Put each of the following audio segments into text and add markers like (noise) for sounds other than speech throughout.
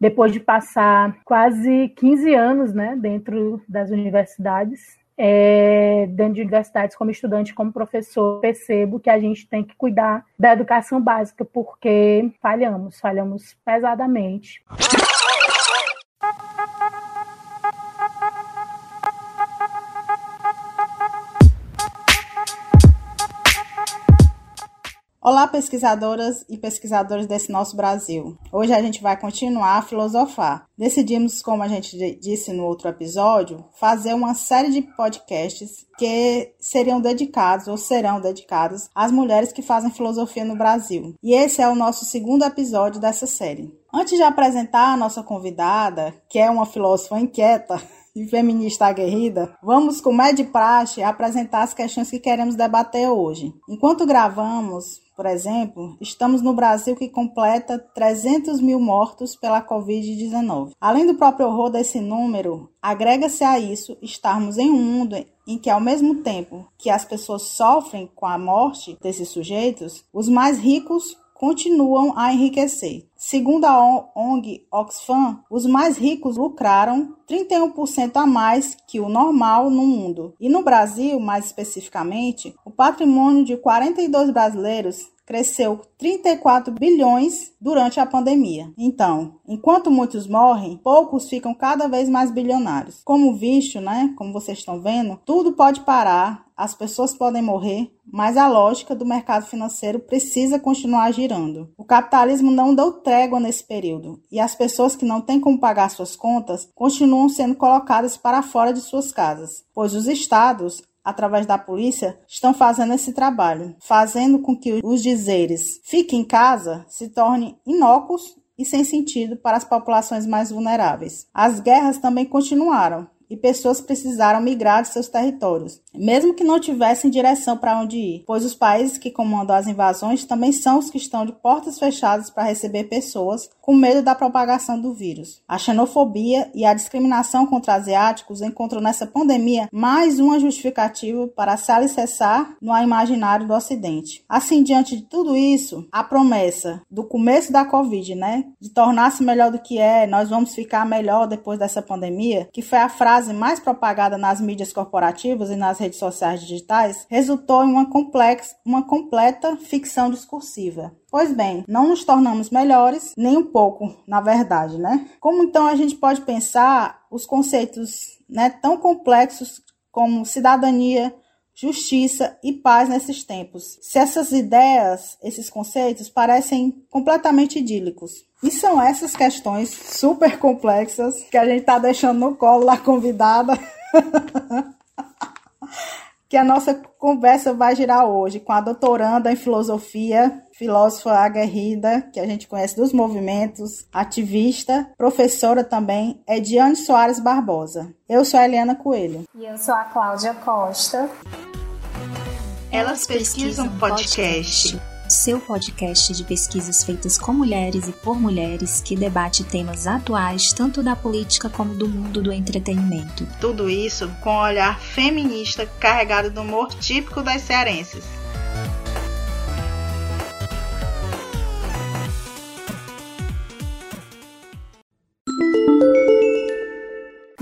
depois de passar quase 15 anos né, dentro das universidades, é, dentro de universidades como estudante, como professor, percebo que a gente tem que cuidar da educação básica, porque falhamos, falhamos pesadamente. Olá, pesquisadoras e pesquisadores desse nosso Brasil. Hoje a gente vai continuar a filosofar. Decidimos, como a gente disse no outro episódio, fazer uma série de podcasts que seriam dedicados ou serão dedicados às mulheres que fazem filosofia no Brasil. E esse é o nosso segundo episódio dessa série. Antes de apresentar a nossa convidada, que é uma filósofa inquieta, (laughs) e feminista aguerrida, vamos, como é de praxe, apresentar as questões que queremos debater hoje. Enquanto gravamos, por exemplo, estamos no Brasil que completa 300 mil mortos pela Covid-19. Além do próprio horror desse número, agrega-se a isso estarmos em um mundo em que, ao mesmo tempo que as pessoas sofrem com a morte desses sujeitos, os mais ricos continuam a enriquecer. Segundo a ONG Oxfam, os mais ricos lucraram 31% a mais que o normal no mundo. E no Brasil, mais especificamente, o patrimônio de 42 brasileiros cresceu 34 bilhões durante a pandemia. Então, enquanto muitos morrem, poucos ficam cada vez mais bilionários. Como visto, né, como vocês estão vendo, tudo pode parar, as pessoas podem morrer, mas a lógica do mercado financeiro precisa continuar girando. O capitalismo não deu trégua nesse período, e as pessoas que não têm como pagar suas contas continuam sendo colocadas para fora de suas casas, pois os estados através da polícia, estão fazendo esse trabalho, fazendo com que os dizeres fique em casa se tornem inócuos e sem sentido para as populações mais vulneráveis. As guerras também continuaram, e pessoas precisaram migrar de seus territórios, mesmo que não tivessem direção para onde ir, pois os países que comandam as invasões também são os que estão de portas fechadas para receber pessoas com medo da propagação do vírus. A xenofobia e a discriminação contra asiáticos encontram nessa pandemia mais uma justificativa para se alicerçar no imaginário do Ocidente. Assim, diante de tudo isso, a promessa do começo da Covid, né, de tornar-se melhor do que é, nós vamos ficar melhor depois dessa pandemia, que foi a frase frase mais propagada nas mídias corporativas e nas redes sociais digitais resultou em uma, complexa, uma completa ficção discursiva. Pois bem, não nos tornamos melhores, nem um pouco, na verdade, né? Como então a gente pode pensar os conceitos né, tão complexos como cidadania, justiça e paz nesses tempos. Se essas ideias, esses conceitos parecem completamente idílicos. E são essas questões super complexas que a gente está deixando no colo da convidada. (laughs) que a nossa conversa vai girar hoje com a doutoranda em filosofia, filósofa aguerrida, que a gente conhece dos movimentos, ativista, professora também, Ediane Soares Barbosa. Eu sou a Eliana Coelho. E eu sou a Cláudia Costa. Elas pesquisam podcast seu podcast de pesquisas feitas com mulheres e por mulheres que debate temas atuais tanto da política como do mundo do entretenimento. Tudo isso com um olhar feminista carregado do humor típico das cearenses.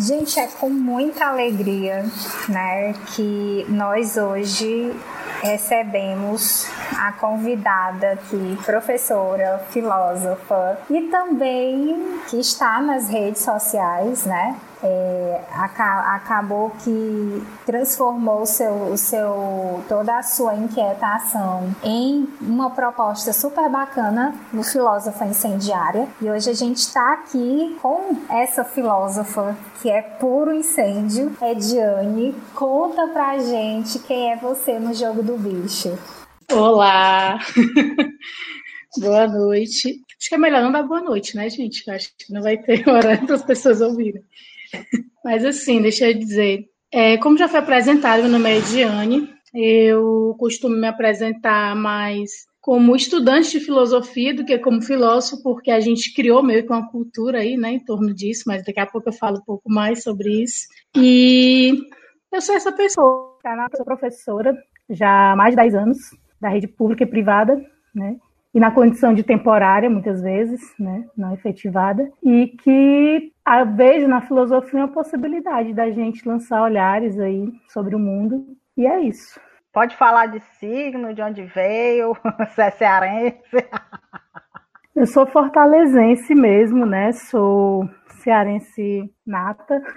Gente, é com muita alegria, né, que nós hoje recebemos a convidada aqui, professora, filósofa e também que está nas redes sociais, né? É, acabou que transformou seu, seu, toda a sua inquietação em uma proposta super bacana no Filósofa Incendiária. E hoje a gente está aqui com essa filósofa que é puro incêndio, Ediane. Conta pra gente quem é você no jogo do bicho. Olá! (laughs) boa noite. Acho que é melhor não dar boa noite, né, gente? Acho que não vai ter (laughs) hora para as pessoas ouvirem. Mas assim, deixa eu dizer, é, como já foi apresentado, meu nome é Ediane, eu costumo me apresentar mais como estudante de filosofia do que como filósofo, porque a gente criou meio que uma cultura aí, né, em torno disso, mas daqui a pouco eu falo um pouco mais sobre isso. E eu sou essa pessoa, eu sou professora já há mais de 10 anos, da rede pública e privada, né, e na condição de temporária, muitas vezes, né, não efetivada, e que a, vejo na filosofia uma possibilidade da gente lançar olhares aí sobre o mundo, e é isso. Pode falar de signo, de onde veio, (laughs) se é cearense. Eu sou fortalezense mesmo, né? Sou cearense nata. (laughs)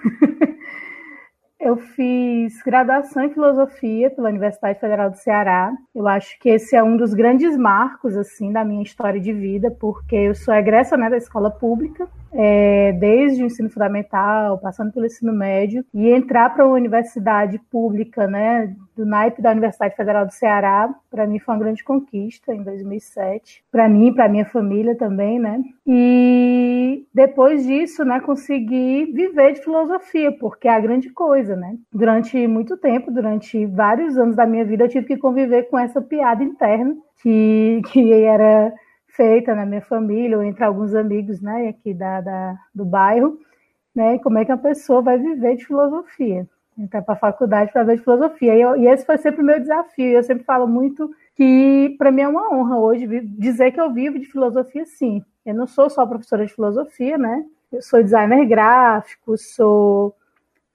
Eu fiz graduação em filosofia pela Universidade Federal do Ceará. Eu acho que esse é um dos grandes marcos assim da minha história de vida, porque eu sou egressa né, da escola pública, é, desde o ensino fundamental, passando pelo ensino médio, e entrar para uma universidade pública, né, do naipe da Universidade Federal do Ceará, para mim foi uma grande conquista em 2007, para mim e para minha família também, né? E depois disso, né, consegui viver de filosofia, porque é a grande coisa, né? Durante muito tempo, durante vários anos da minha vida, eu tive que conviver com essa piada interna que, que era feita na minha família ou entre alguns amigos, né, aqui da, da do bairro, né? Como é que a pessoa vai viver de filosofia? entrar para a faculdade para ver de filosofia. E, eu, e, esse foi sempre o meu desafio. Eu sempre falo muito que para mim é uma honra hoje dizer que eu vivo de filosofia, sim. Eu não sou só professora de filosofia, né? Eu sou designer gráfico, sou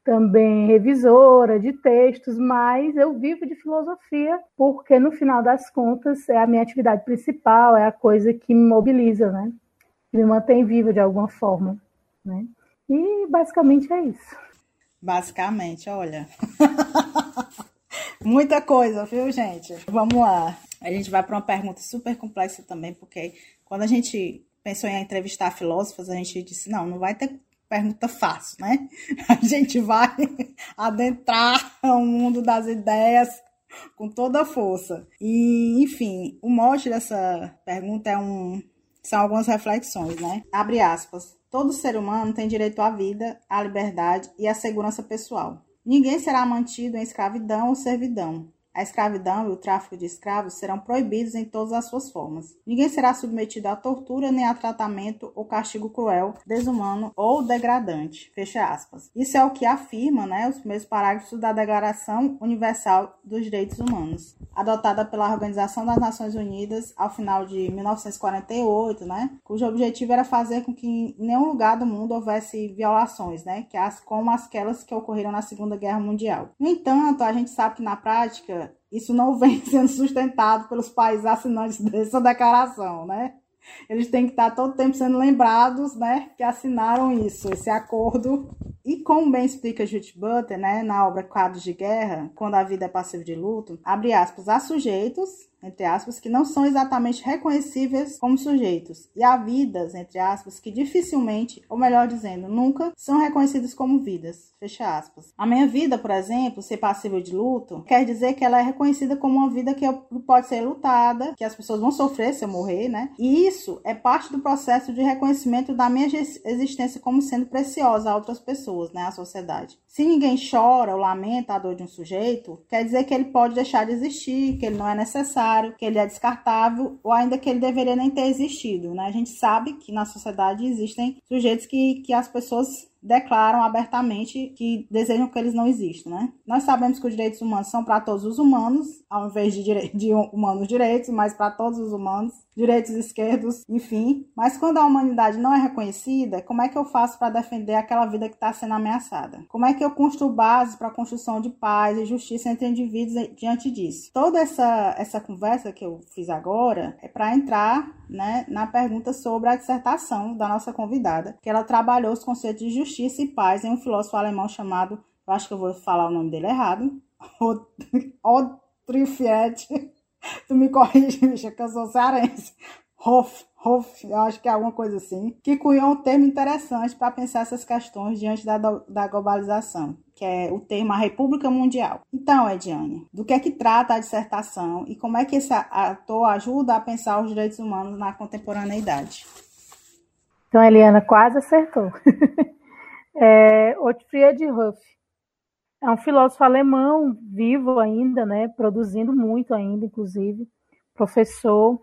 também revisora de textos, mas eu vivo de filosofia porque no final das contas é a minha atividade principal, é a coisa que me mobiliza, né? Me mantém viva de alguma forma, né? E basicamente é isso. Basicamente, olha. (laughs) Muita coisa, viu, gente? Vamos lá. A gente vai para uma pergunta super complexa também, porque quando a gente pensou em entrevistar filósofos, a gente disse: não, não vai ter pergunta fácil, né? (laughs) A gente vai (laughs) adentrar o mundo das ideias com toda a força. E, enfim, o mote dessa pergunta é um, são algumas reflexões, né? Abre aspas. Todo ser humano tem direito à vida, à liberdade e à segurança pessoal. Ninguém será mantido em escravidão ou servidão. A escravidão e o tráfico de escravos serão proibidos em todas as suas formas. Ninguém será submetido à tortura nem a tratamento ou castigo cruel, desumano ou degradante. Fecha aspas. Isso é o que afirma né, os primeiros parágrafos da Declaração Universal dos Direitos Humanos, adotada pela Organização das Nações Unidas ao final de 1948, né, cujo objetivo era fazer com que em nenhum lugar do mundo houvesse violações, né, que as, como aquelas que ocorreram na Segunda Guerra Mundial. No entanto, a gente sabe que na prática isso não vem (laughs) sendo sustentado pelos países assinantes dessa declaração, né? Eles têm que estar todo tempo sendo lembrados, né, que assinaram isso, esse acordo. E como bem explica Judith Butler, né, na obra Quadros de Guerra, quando a vida é passiva de luto, abre aspas, há sujeitos entre aspas, que não são exatamente reconhecíveis como sujeitos, e há vidas, entre aspas, que dificilmente, ou melhor dizendo, nunca são reconhecidas como vidas, fecha aspas. A minha vida, por exemplo, ser passível de luto, quer dizer que ela é reconhecida como uma vida que pode ser lutada, que as pessoas vão sofrer se eu morrer, né? E isso é parte do processo de reconhecimento da minha existência como sendo preciosa a outras pessoas, né, à sociedade. Se ninguém chora ou lamenta a dor de um sujeito, quer dizer que ele pode deixar de existir, que ele não é necessário, que ele é descartável ou ainda que ele deveria nem ter existido. Né? A gente sabe que na sociedade existem sujeitos que, que as pessoas declaram abertamente que desejam que eles não existam, né? Nós sabemos que os direitos humanos são para todos os humanos, ao invés de, de humanos direitos, mas para todos os humanos, direitos esquerdos, enfim. Mas quando a humanidade não é reconhecida, como é que eu faço para defender aquela vida que está sendo ameaçada? Como é que eu construo base para a construção de paz e justiça entre indivíduos diante disso? Toda essa, essa conversa que eu fiz agora é para entrar né, na pergunta sobre a dissertação da nossa convidada, que ela trabalhou os conceitos de justiça e paz em um filósofo alemão chamado, eu acho que eu vou falar o nome dele errado, (laughs) Otrifiet, (laughs) tu me corrige, bicha, que eu sou cearense, Hoff, Hoff, eu acho que é alguma coisa assim, que cunhou um termo interessante para pensar essas questões diante da, da globalização, que é o termo a República Mundial. Então, Ediane, do que é que trata a dissertação e como é que esse ator ajuda a pensar os direitos humanos na contemporaneidade? Então, Eliana quase acertou. (laughs) é, Otfried Huff é um filósofo alemão vivo ainda, né, produzindo muito ainda, inclusive, professor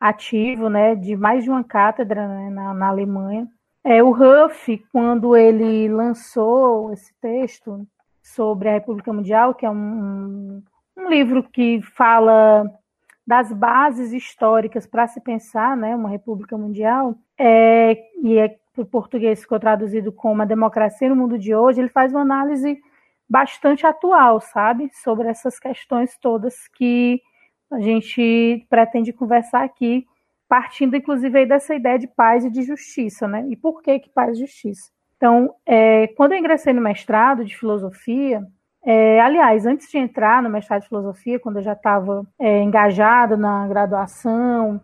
ativo, né, de mais de uma cátedra né, na, na Alemanha. É, o Huff, quando ele lançou esse texto sobre a República Mundial, que é um, um livro que fala das bases históricas para se pensar né, uma república mundial, é, e é, o português ficou traduzido como a democracia no mundo de hoje, ele faz uma análise bastante atual, sabe, sobre essas questões todas que a gente pretende conversar aqui, partindo inclusive dessa ideia de paz e de justiça, né? E por que que paz e justiça? Então, é, quando eu ingressei no mestrado de filosofia, é, aliás, antes de entrar no mestrado de filosofia, quando eu já estava é, engajada na graduação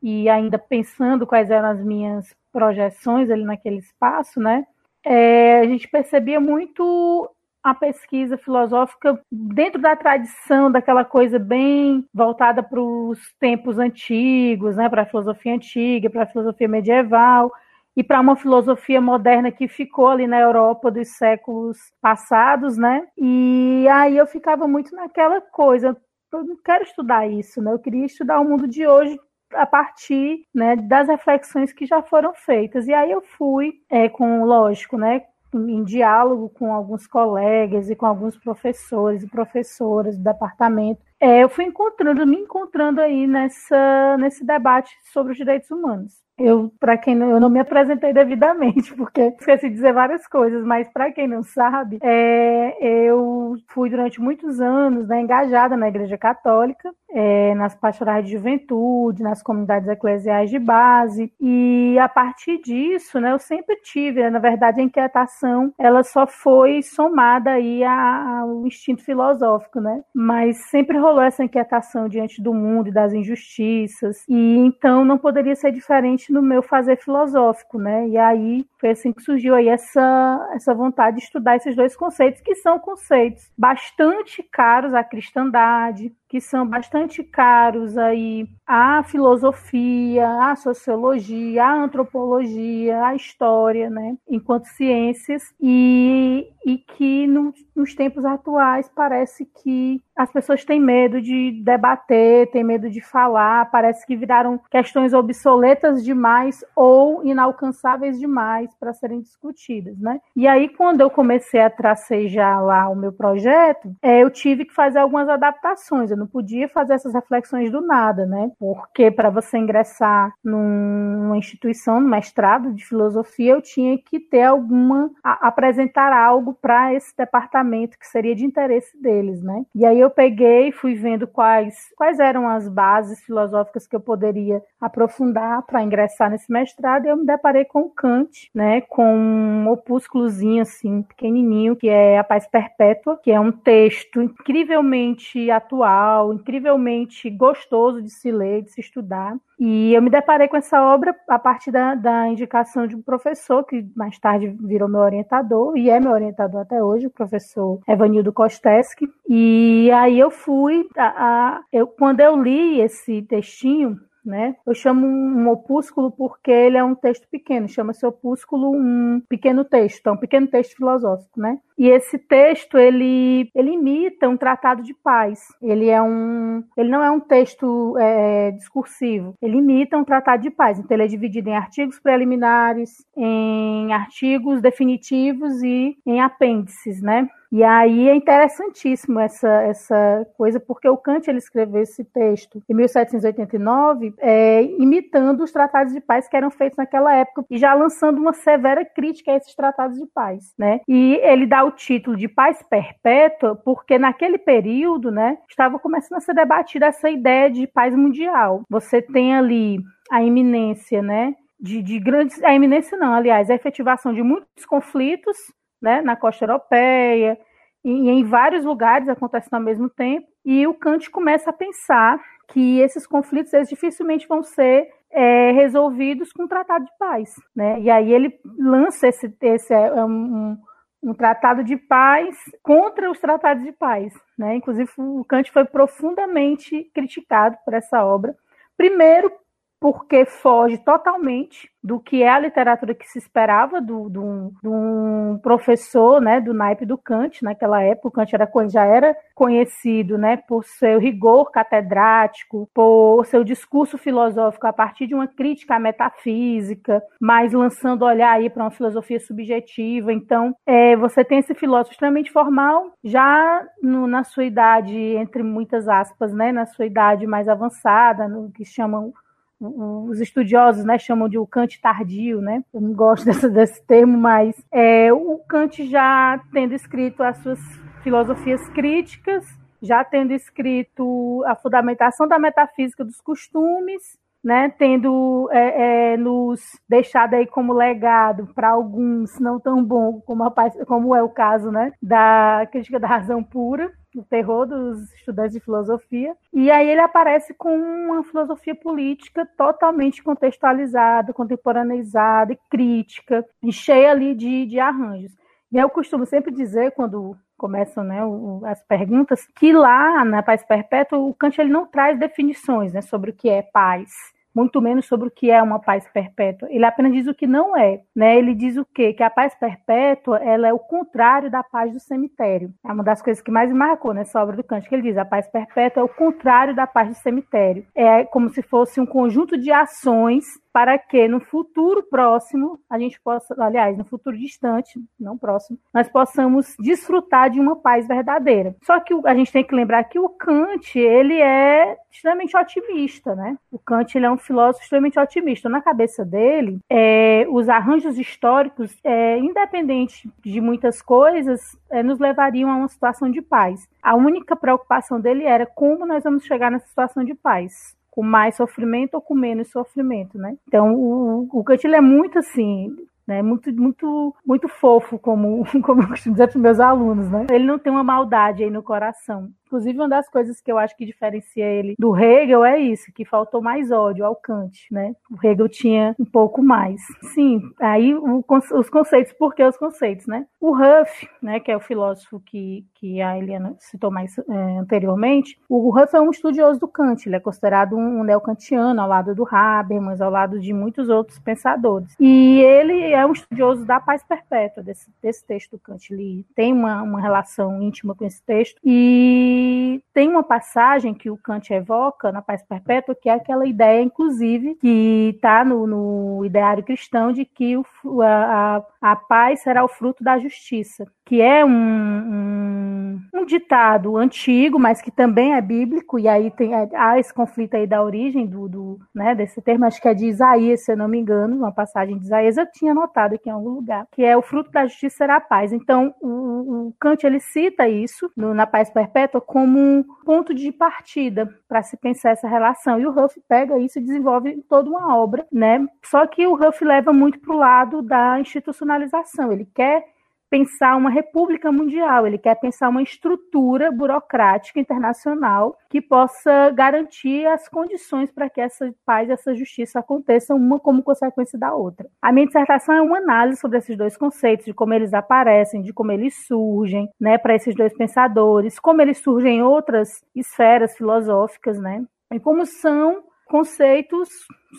e ainda pensando quais eram as minhas projeções ali naquele espaço, né? É, a gente percebia muito a pesquisa filosófica dentro da tradição daquela coisa bem voltada para os tempos antigos, né, para a filosofia antiga, para a filosofia medieval e para uma filosofia moderna que ficou ali na Europa dos séculos passados, né? E aí eu ficava muito naquela coisa, eu não quero estudar isso, né? Eu queria estudar o mundo de hoje a partir né, das reflexões que já foram feitas. E aí eu fui, é, com, lógico, né, em diálogo com alguns colegas e com alguns professores e professoras do departamento, é, eu fui encontrando, me encontrando aí nessa, nesse debate sobre os direitos humanos. Eu, para quem não, eu não me apresentei devidamente, (laughs) porque esqueci de dizer várias coisas, mas para quem não sabe, é, eu fui durante muitos anos né, engajada na Igreja Católica, é, nas pastorais de juventude, nas comunidades eclesiais de base, e a partir disso, né, eu sempre tive, né, na verdade, a inquietação, ela só foi somada aí ao instinto filosófico, né, mas sempre rolou essa inquietação diante do mundo e das injustiças, e então não poderia ser diferente no meu fazer filosófico, né? E aí foi assim que surgiu aí essa, essa vontade de estudar esses dois conceitos, que são conceitos bastante caros à cristandade, que são bastante caros aí à filosofia, à sociologia, à antropologia, à história, né, enquanto ciências, e, e que no, nos tempos atuais parece que as pessoas têm medo de debater, têm medo de falar, parece que viraram questões obsoletas demais ou inalcançáveis demais para serem discutidas, né? E aí, quando eu comecei a tracejar lá o meu projeto, é, eu tive que fazer algumas adaptações. Eu não podia fazer essas reflexões do nada, né? Porque para você ingressar numa instituição, no mestrado de filosofia, eu tinha que ter alguma a, apresentar algo para esse departamento que seria de interesse deles, né? E aí eu peguei, fui vendo quais quais eram as bases filosóficas que eu poderia aprofundar para ingressar nesse mestrado, e eu me deparei com Kant, né? Com um opúsculozinho assim, pequenininho, que é A Paz Perpétua, que é um texto incrivelmente atual, incrivelmente gostoso de se ler, de se estudar. E eu me deparei com essa obra a partir da, da indicação de um professor, que mais tarde virou meu orientador, e é meu orientador até hoje, o professor Evanildo Kosteski. E aí eu fui, a, a, eu, quando eu li esse textinho, né? Eu chamo um opúsculo porque ele é um texto pequeno, chama-se opúsculo um pequeno texto, é um pequeno texto filosófico, né? E esse texto ele ele imita um tratado de paz. Ele é um ele não é um texto é, discursivo. Ele imita um tratado de paz. Então ele é dividido em artigos preliminares, em artigos definitivos e em apêndices, né? E aí é interessantíssimo essa, essa coisa, porque o Kant ele escreveu esse texto em 1789, é, imitando os tratados de paz que eram feitos naquela época e já lançando uma severa crítica a esses tratados de paz, né? E ele dá o título de paz perpétua porque naquele período, né, estava começando a ser debatida essa ideia de paz mundial. Você tem ali a iminência, né, de, de grandes, a iminência não, aliás, a efetivação de muitos conflitos né, na costa europeia, e em vários lugares acontecem ao mesmo tempo, e o Kant começa a pensar que esses conflitos eles dificilmente vão ser é, resolvidos com um tratado de paz. Né? E aí ele lança esse, esse é um, um tratado de paz contra os tratados de paz. Né? Inclusive, o Kant foi profundamente criticado por essa obra. Primeiro, porque foge totalmente do que é a literatura que se esperava do, do, do um professor, né, do naipe do Kant naquela época. O Kant era, já era conhecido, né, por seu rigor catedrático, por seu discurso filosófico a partir de uma crítica à metafísica, mas lançando olhar aí para uma filosofia subjetiva. Então, é, você tem esse filósofo extremamente formal, já no, na sua idade, entre muitas aspas, né, na sua idade mais avançada, no que chamam os estudiosos né, chamam de o Kant tardio, né? Eu não gosto (laughs) desse, desse termo, mas é, o Kant já tendo escrito as suas filosofias críticas, já tendo escrito a fundamentação da metafísica dos costumes, né, tendo é, é, nos deixado aí como legado para alguns não tão bom como, a, como é o caso né, da crítica da razão pura, o terror dos estudantes de filosofia. E aí ele aparece com uma filosofia política totalmente contextualizada, contemporaneizada e crítica, e cheia ali de, de arranjos. E eu costumo sempre dizer, quando começam né, as perguntas, que lá na Paz Perpétua, o Kant ele não traz definições né, sobre o que é paz muito menos sobre o que é uma paz perpétua. Ele apenas diz o que não é, né? Ele diz o quê? Que a paz perpétua, ela é o contrário da paz do cemitério. É uma das coisas que mais marcou nessa obra do Kant, que ele diz, a paz perpétua é o contrário da paz do cemitério. É como se fosse um conjunto de ações para que no futuro próximo a gente possa, aliás, no futuro distante, não próximo, nós possamos desfrutar de uma paz verdadeira. Só que a gente tem que lembrar que o Kant, ele é extremamente otimista, né? O Kant ele é um filósofo extremamente otimista. Na cabeça dele, é, os arranjos históricos, é, independente de muitas coisas, é, nos levariam a uma situação de paz. A única preocupação dele era como nós vamos chegar nessa situação de paz com mais sofrimento ou com menos sofrimento, né? Então, o, o Kant é muito assim, né? Muito, muito, muito fofo, como, (laughs) como eu costumo dizer para os meus alunos, né? Ele não tem uma maldade aí no coração. Inclusive, uma das coisas que eu acho que diferencia ele do Hegel é isso, que faltou mais ódio ao Kant, né? O Hegel tinha um pouco mais. Sim, aí o, os conceitos, por que os conceitos, né? O Huff, né, que é o filósofo que, que a Eliana citou mais é, anteriormente, o Huff é um estudioso do Kant, ele é considerado um neocantiano ao lado do Habermas, ao lado de muitos outros pensadores. E ele é um estudioso da paz perpétua, desse, desse texto do Kant. Ele tem uma, uma relação íntima com esse texto e e tem uma passagem que o Kant evoca na Paz Perpétua, que é aquela ideia, inclusive, que está no, no, ideário cristão de que o, a, a paz será o fruto da justiça, que é um, um, um, ditado antigo, mas que também é bíblico, e aí tem, há esse conflito aí da origem do, do né, desse termo, acho que é de Isaías, se eu não me engano, uma passagem de Isaías, eu tinha notado aqui em algum lugar, que é o fruto da justiça será a paz. Então, o, o Kant, ele cita isso no, na Paz Perpétua como um ponto de partida para se pensar essa relação. E o Huff pega isso e desenvolve toda uma obra, né? Só que o Huff leva muito para o lado da institucionalização. Ele quer pensar uma república mundial, ele quer pensar uma estrutura burocrática internacional que possa garantir as condições para que essa paz e essa justiça aconteçam uma como consequência da outra. A minha dissertação é uma análise sobre esses dois conceitos, de como eles aparecem, de como eles surgem, né, para esses dois pensadores, como eles surgem em outras esferas filosóficas, né, e como são conceitos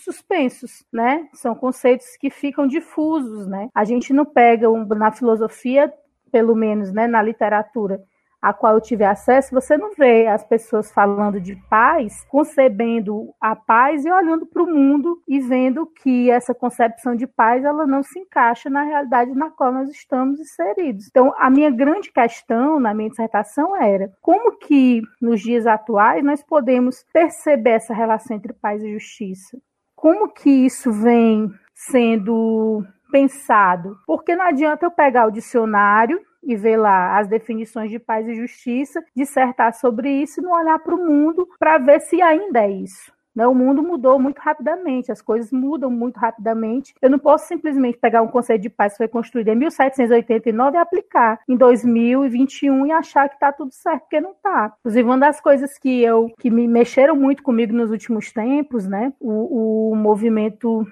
suspensos, né? São conceitos que ficam difusos, né? A gente não pega um, na filosofia, pelo menos, né, na literatura, a qual eu tive acesso, você não vê as pessoas falando de paz, concebendo a paz e olhando para o mundo e vendo que essa concepção de paz ela não se encaixa na realidade na qual nós estamos inseridos. Então, a minha grande questão na minha dissertação era como que nos dias atuais nós podemos perceber essa relação entre paz e justiça? Como que isso vem sendo pensado? Porque não adianta eu pegar o dicionário e ver lá as definições de paz e justiça, dissertar sobre isso e não olhar para o mundo para ver se ainda é isso. Né? O mundo mudou muito rapidamente, as coisas mudam muito rapidamente. Eu não posso simplesmente pegar um conceito de paz que foi construído em 1789 e aplicar em 2021 e achar que está tudo certo, porque não está. Inclusive, uma das coisas que eu que me mexeram muito comigo nos últimos tempos, né? O, o movimento,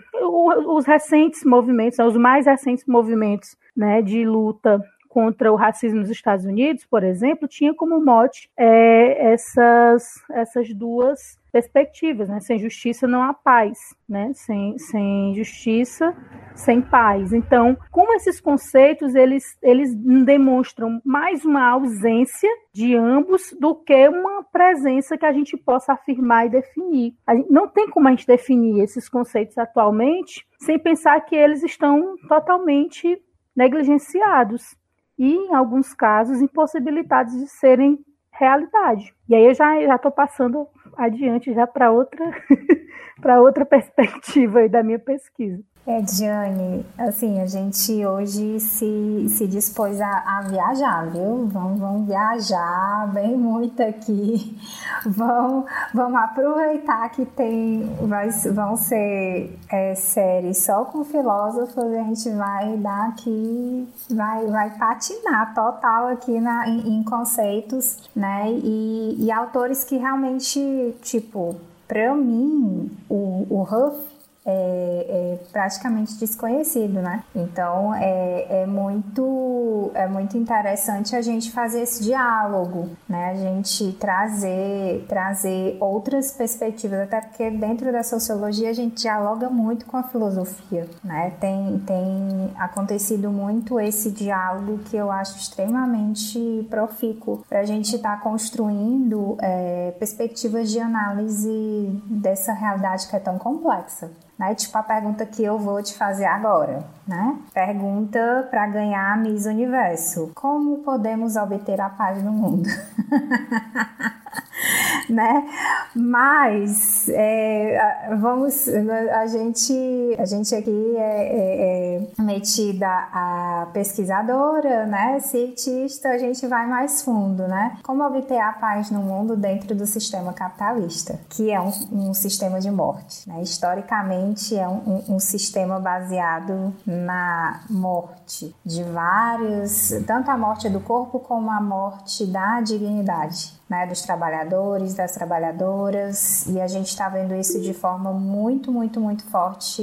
os recentes movimentos, os mais recentes movimentos né, de luta contra o racismo nos Estados Unidos, por exemplo, tinha como mote é, essas, essas duas perspectivas, né? Sem justiça não há paz, né? Sem, sem justiça, sem paz. Então, como esses conceitos eles, eles demonstram mais uma ausência de ambos do que uma presença que a gente possa afirmar e definir. Gente, não tem como a gente definir esses conceitos atualmente sem pensar que eles estão totalmente negligenciados e, em alguns casos, impossibilitados de serem realidade. E aí eu já já estou passando adiante já para outra (laughs) para outra perspectiva da minha pesquisa. É, Diane, assim, a gente hoje se, se dispôs a, a viajar, viu? Vamos, vamos viajar bem muito aqui. (laughs) Vamos, vamos aproveitar que tem, vai, vão ser é, séries só com filósofos, a gente vai dar aqui, vai, vai patinar total aqui na, em, em conceitos, né? E, e autores que realmente, tipo, para mim, o, o Huff é, é, praticamente desconhecido, né? Então é, é, muito é muito interessante a gente fazer esse diálogo, né? A gente trazer trazer outras perspectivas, até porque dentro da sociologia a gente dialoga muito com a filosofia, né? Tem tem acontecido muito esse diálogo que eu acho extremamente profícuo para a gente estar tá construindo é, perspectivas de análise dessa realidade que é tão complexa né? Tipo a pergunta que eu vou te fazer agora, né? Pergunta para ganhar Miss Universo: Como podemos obter a paz no mundo? (laughs) (laughs) né? Mas é, vamos, a gente, a gente aqui é, é, é, metida a pesquisadora, né? Cientista, a gente vai mais fundo, né? Como obter a paz no mundo dentro do sistema capitalista, que é um, um sistema de morte, né? Historicamente é um, um, um sistema baseado na morte de vários, tanto a morte do corpo como a morte da dignidade né, dos trabalhadores, das trabalhadoras, e a gente está vendo isso de forma muito, muito, muito forte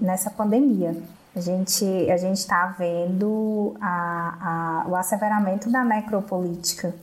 nessa pandemia. A gente a está vendo a, a, o asseveramento da necropolítica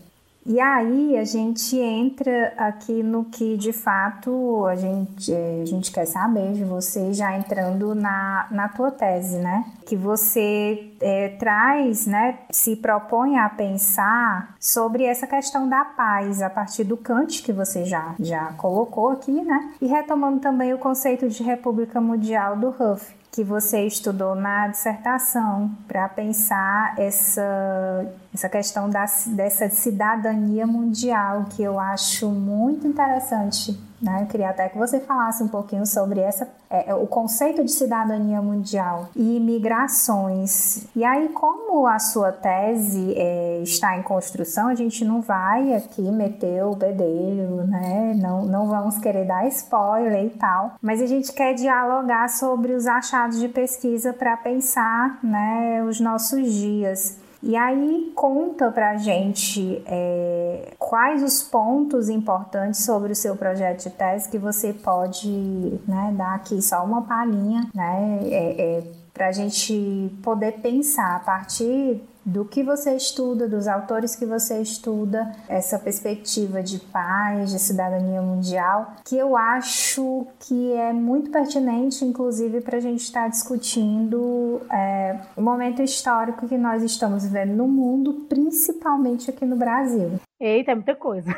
e aí a gente entra aqui no que de fato a gente, a gente quer saber de você, já entrando na, na tua tese, né? Que você é, traz, né? Se propõe a pensar sobre essa questão da paz a partir do Kant que você já, já colocou aqui, né? E retomando também o conceito de República Mundial do Huff que você estudou na dissertação para pensar essa, essa questão da, dessa cidadania mundial que eu acho muito interessante né? Eu queria até que você falasse um pouquinho sobre essa, é, é, o conceito de cidadania mundial e migrações. E aí, como a sua tese é, está em construção, a gente não vai aqui meter o bedelho, né? Não, não vamos querer dar spoiler e tal, mas a gente quer dialogar sobre os achados de pesquisa para pensar né, os nossos dias. E aí conta pra gente é, quais os pontos importantes sobre o seu projeto de tese que você pode né, dar aqui só uma palhinha, né? É, é, para a gente poder pensar a partir do que você estuda, dos autores que você estuda, essa perspectiva de paz, de cidadania mundial, que eu acho que é muito pertinente, inclusive, para a gente estar discutindo é, o momento histórico que nós estamos vivendo no mundo, principalmente aqui no Brasil. Eita, é muita coisa.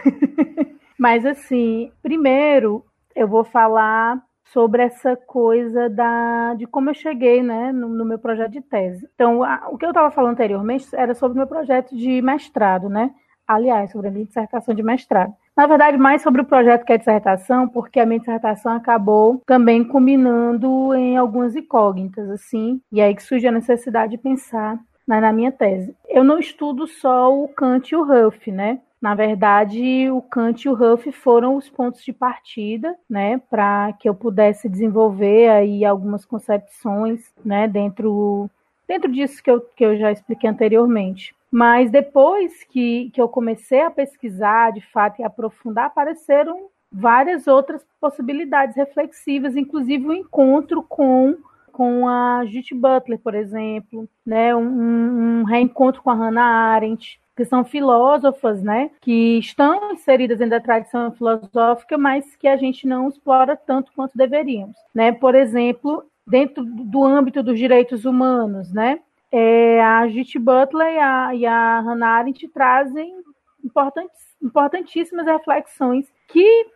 (laughs) Mas assim, primeiro eu vou falar sobre essa coisa da, de como eu cheguei né, no, no meu projeto de tese. Então, a, o que eu estava falando anteriormente era sobre o meu projeto de mestrado, né? Aliás, sobre a minha dissertação de mestrado. Na verdade, mais sobre o projeto que é dissertação, porque a minha dissertação acabou também combinando em algumas incógnitas, assim, e aí que surge a necessidade de pensar na, na minha tese. Eu não estudo só o Kant e o Ruff, né? Na verdade, o Kant e o Huff foram os pontos de partida, né, para que eu pudesse desenvolver aí algumas concepções, né, dentro dentro disso que eu, que eu já expliquei anteriormente. Mas depois que, que eu comecei a pesquisar, de fato, e aprofundar, apareceram várias outras possibilidades reflexivas, inclusive o encontro com com a Judith Butler, por exemplo, né? Um, um reencontro com a Hannah Arendt, que são filósofas, né, que estão inseridas dentro da tradição filosófica, mas que a gente não explora tanto quanto deveríamos, né? Por exemplo, dentro do âmbito dos direitos humanos, né? É, a Judith Butler e a, e a Hannah Arendt trazem importantíssimas reflexões que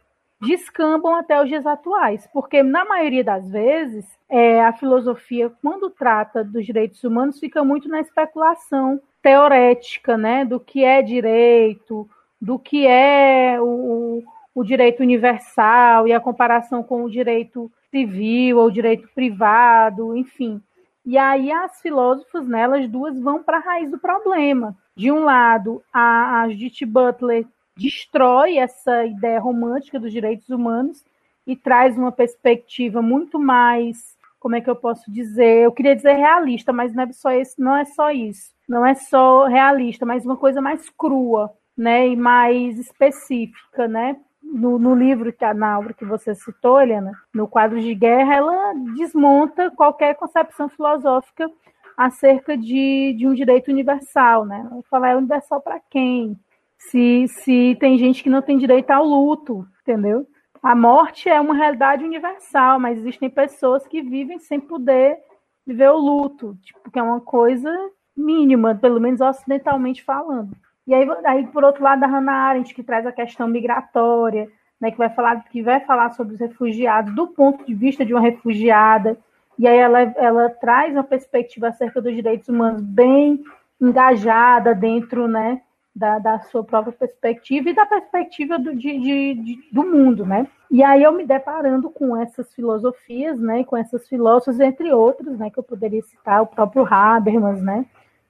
descambam até os dias atuais, porque na maioria das vezes é, a filosofia, quando trata dos direitos humanos, fica muito na especulação teorética, né, do que é direito, do que é o, o direito universal e a comparação com o direito civil ou direito privado, enfim. E aí as filósofas, né, elas duas vão para a raiz do problema. De um lado, a, a Judith Butler destrói essa ideia romântica dos direitos humanos e traz uma perspectiva muito mais, como é que eu posso dizer? Eu queria dizer realista, mas não é só isso, não é só isso não é só realista, mas uma coisa mais crua, né, e mais específica, né? No, no livro que a Naura que você citou, Helena, no quadro de guerra, ela desmonta qualquer concepção filosófica acerca de, de um direito universal, né? Ela fala, é universal para quem? Se, se tem gente que não tem direito ao luto, entendeu? A morte é uma realidade universal, mas existem pessoas que vivem sem poder viver o luto, tipo, que é uma coisa mínima, pelo menos ocidentalmente falando. E aí, aí por outro lado, a Hannah Arendt, que traz a questão migratória, né, que vai falar que vai falar sobre os refugiados do ponto de vista de uma refugiada, e aí ela, ela traz uma perspectiva acerca dos direitos humanos bem engajada dentro né, da, da sua própria perspectiva e da perspectiva do, de, de, de, do mundo, né? E aí eu me deparando com essas filosofias, né, com essas filósofos, entre outros, né, que eu poderia citar, o próprio Habermas, né,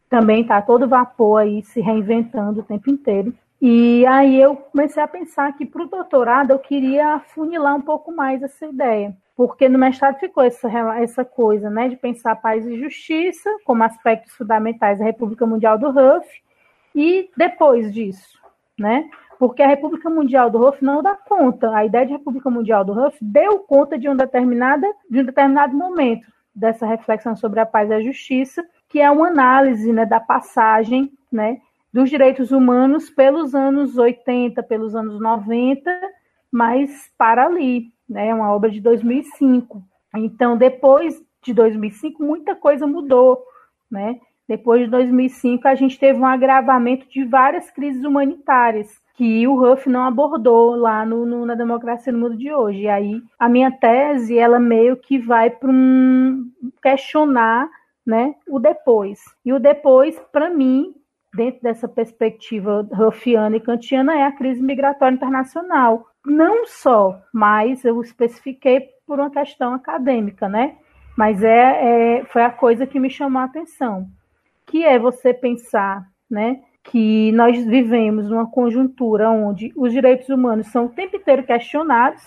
também está todo vapor aí se reinventando o tempo inteiro. E aí eu comecei a pensar que para o doutorado eu queria funilar um pouco mais essa ideia, porque no mestrado ficou essa, essa coisa né, de pensar paz e justiça como aspectos fundamentais da República Mundial do Ruff, e depois disso, né? Porque a República Mundial do Ruff não dá conta. A ideia de República Mundial do Ruff deu conta de, um determinada, de um determinado momento dessa reflexão sobre a paz e a justiça, que é uma análise né, da passagem né, dos direitos humanos pelos anos 80, pelos anos 90, mas para ali. Né, é uma obra de 2005. Então, depois de 2005, muita coisa mudou. Né? Depois de 2005, a gente teve um agravamento de várias crises humanitárias que o Huff não abordou lá no, no, na Democracia no Mundo de hoje. E aí, a minha tese, ela meio que vai para um questionar né, o depois. E o depois, para mim, dentro dessa perspectiva ruffiana e kantiana, é a crise migratória internacional. Não só, mas eu especifiquei por uma questão acadêmica, né? Mas é, é foi a coisa que me chamou a atenção, que é você pensar, né, que nós vivemos numa conjuntura onde os direitos humanos são o tempo inteiro questionados,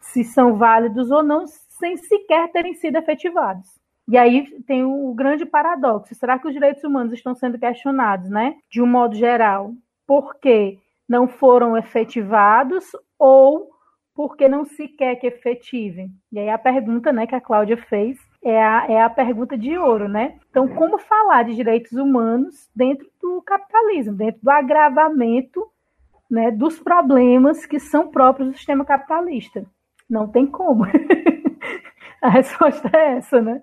se são válidos ou não, sem sequer terem sido efetivados. E aí tem o grande paradoxo: será que os direitos humanos estão sendo questionados, né? De um modo geral, porque não foram efetivados ou porque não se quer que efetivem? E aí a pergunta né, que a Cláudia fez é a, é a pergunta de ouro, né? Então, como falar de direitos humanos dentro do capitalismo, dentro do agravamento né, dos problemas que são próprios do sistema capitalista? Não tem como. (laughs) a resposta é essa, né?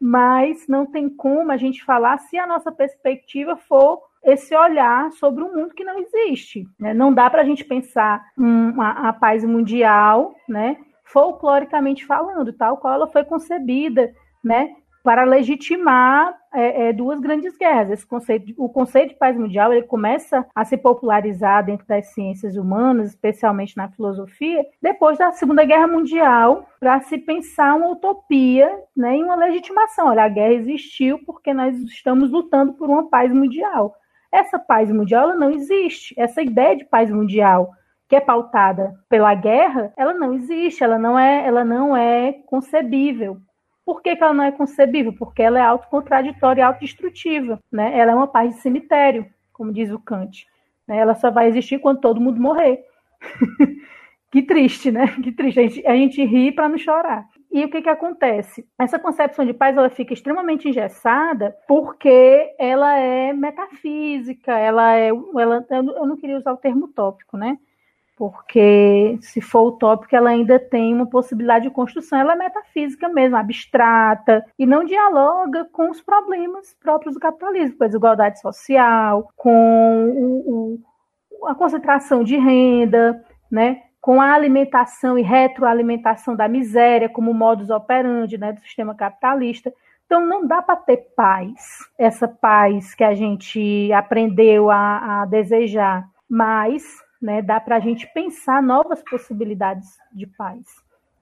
mas não tem como a gente falar se a nossa perspectiva for esse olhar sobre um mundo que não existe. Né? Não dá para a gente pensar uma, a paz mundial, né, folcloricamente falando, tal qual ela foi concebida, né, para legitimar é, é, duas grandes guerras. Esse conceito, o conceito de paz mundial ele começa a se popularizar dentro das ciências humanas, especialmente na filosofia, depois da Segunda Guerra Mundial, para se pensar uma utopia né, e uma legitimação. Olha, a guerra existiu porque nós estamos lutando por uma paz mundial. Essa paz mundial não existe. Essa ideia de paz mundial que é pautada pela guerra, ela não existe, ela não é, ela não é concebível. Por que, que ela não é concebível? Porque ela é autocontraditória e autodestrutiva. Né? Ela é uma paz de cemitério, como diz o Kant. Né? Ela só vai existir quando todo mundo morrer. (laughs) que triste, né? Que triste. A gente, a gente ri para não chorar. E o que, que acontece? Essa concepção de paz ela fica extremamente engessada porque ela é metafísica, ela é. Ela, eu não queria usar o termo tópico, né? Porque se for utópico, ela ainda tem uma possibilidade de construção, ela é metafísica mesmo, abstrata, e não dialoga com os problemas próprios do capitalismo, com a desigualdade social, com o, o, a concentração de renda, né? com a alimentação e retroalimentação da miséria como modus operandi né, do sistema capitalista. Então, não dá para ter paz, essa paz que a gente aprendeu a, a desejar, mas né, dá para a gente pensar novas possibilidades de paz.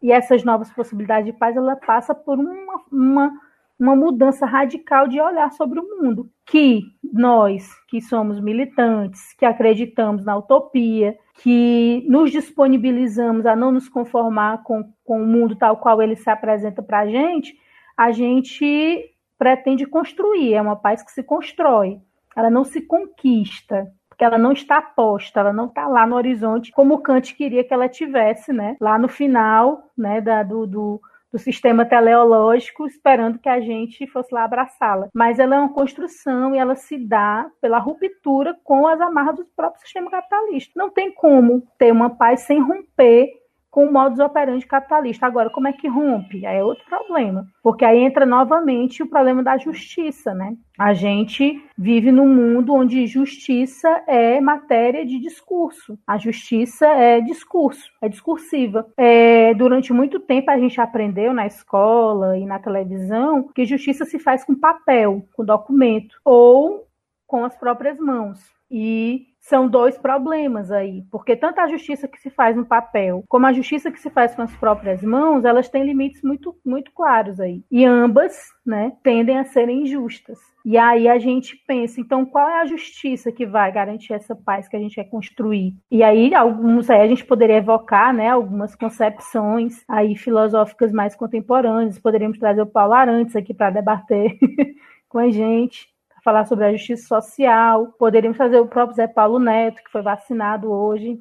E essas novas possibilidades de paz, ela passa por uma, uma, uma mudança radical de olhar sobre o mundo, que nós, que somos militantes, que acreditamos na utopia, que nos disponibilizamos a não nos conformar com, com o mundo tal qual ele se apresenta para a gente, a gente pretende construir. É uma paz que se constrói, ela não se conquista, porque ela não está posta, ela não está lá no horizonte como Kant queria que ela tivesse, né? Lá no final, né? Da, do, do do sistema teleológico, esperando que a gente fosse lá abraçá-la. Mas ela é uma construção e ela se dá pela ruptura com as amarras do próprio sistema capitalista. Não tem como ter uma paz sem romper com o modus operandi capitalista. Agora, como é que rompe? Aí é outro problema, porque aí entra novamente o problema da justiça, né? A gente vive num mundo onde justiça é matéria de discurso. A justiça é discurso, é discursiva. É, durante muito tempo a gente aprendeu na escola e na televisão que justiça se faz com papel, com documento, ou com as próprias mãos. E são dois problemas aí, porque tanto a justiça que se faz no papel, como a justiça que se faz com as próprias mãos, elas têm limites muito, muito claros aí. E ambas, né, tendem a serem injustas. E aí a gente pensa, então qual é a justiça que vai garantir essa paz que a gente quer construir? E aí alguns aí a gente poderia evocar, né, algumas concepções aí filosóficas mais contemporâneas. Poderíamos trazer o Paulo Arantes aqui para debater (laughs) com a gente falar sobre a justiça social. Poderíamos fazer o próprio Zé Paulo Neto, que foi vacinado hoje,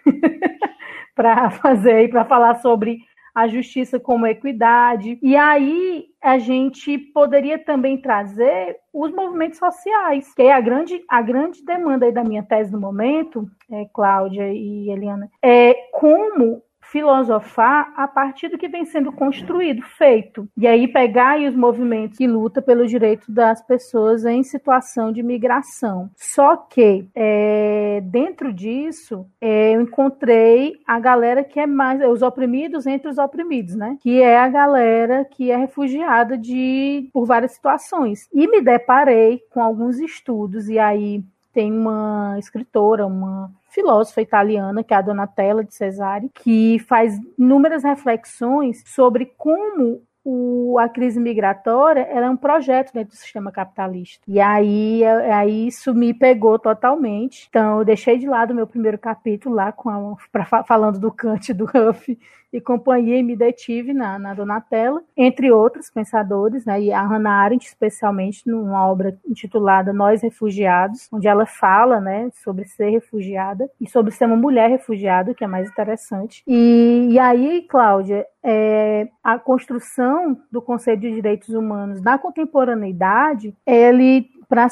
(laughs) para fazer para falar sobre a justiça como equidade. E aí a gente poderia também trazer os movimentos sociais, que é a grande, a grande demanda aí da minha tese no momento, é, Cláudia e Eliana, é como filosofar a partir do que vem sendo construído, feito. E aí pegar aí os movimentos que luta pelo direito das pessoas em situação de migração. Só que é, dentro disso é, eu encontrei a galera que é mais os oprimidos entre os oprimidos, né? Que é a galera que é refugiada de por várias situações. E me deparei com alguns estudos e aí tem uma escritora, uma filósofa italiana, que é a Donatella de Cesare, que faz inúmeras reflexões sobre como o, a crise migratória é um projeto dentro do sistema capitalista. E aí, é, aí isso me pegou totalmente. Então, eu deixei de lado o meu primeiro capítulo lá, com a, pra, falando do Kant, do Huff e companhia, e me detive na, na Donatella, entre outros pensadores, né, e a Hannah Arendt, especialmente, numa obra intitulada Nós Refugiados, onde ela fala né, sobre ser refugiada e sobre ser uma mulher refugiada, que é mais interessante. E, e aí, Cláudia, é, a construção do conceito de direitos humanos na contemporaneidade, ele, para,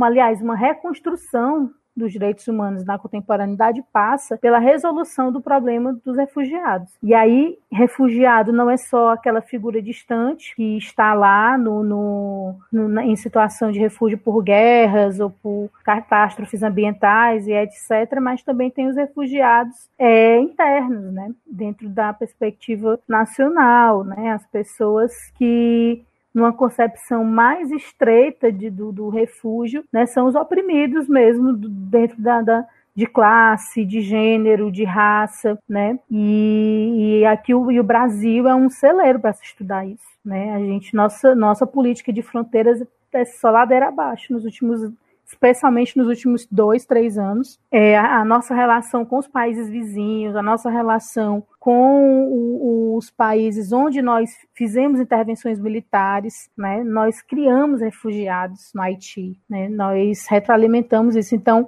aliás, uma reconstrução dos direitos humanos na contemporaneidade passa pela resolução do problema dos refugiados. E aí, refugiado não é só aquela figura distante que está lá no, no, no, em situação de refúgio por guerras ou por catástrofes ambientais e etc., mas também tem os refugiados é, internos, né, dentro da perspectiva nacional, né, as pessoas que numa concepção mais estreita de, do, do refúgio, né, são os oprimidos mesmo dentro da, da de classe, de gênero, de raça, né? E, e aqui o, e o Brasil é um celeiro para se estudar isso, né? A gente, nossa, nossa política de fronteiras é só ladeira abaixo nos últimos especialmente nos últimos dois, três anos, é, a, a, nossa relação com os países vizinhos, a nossa relação com o, os países onde nós fizemos intervenções militares, né, nós criamos refugiados no Haiti, né, nós retroalimentamos isso. Então,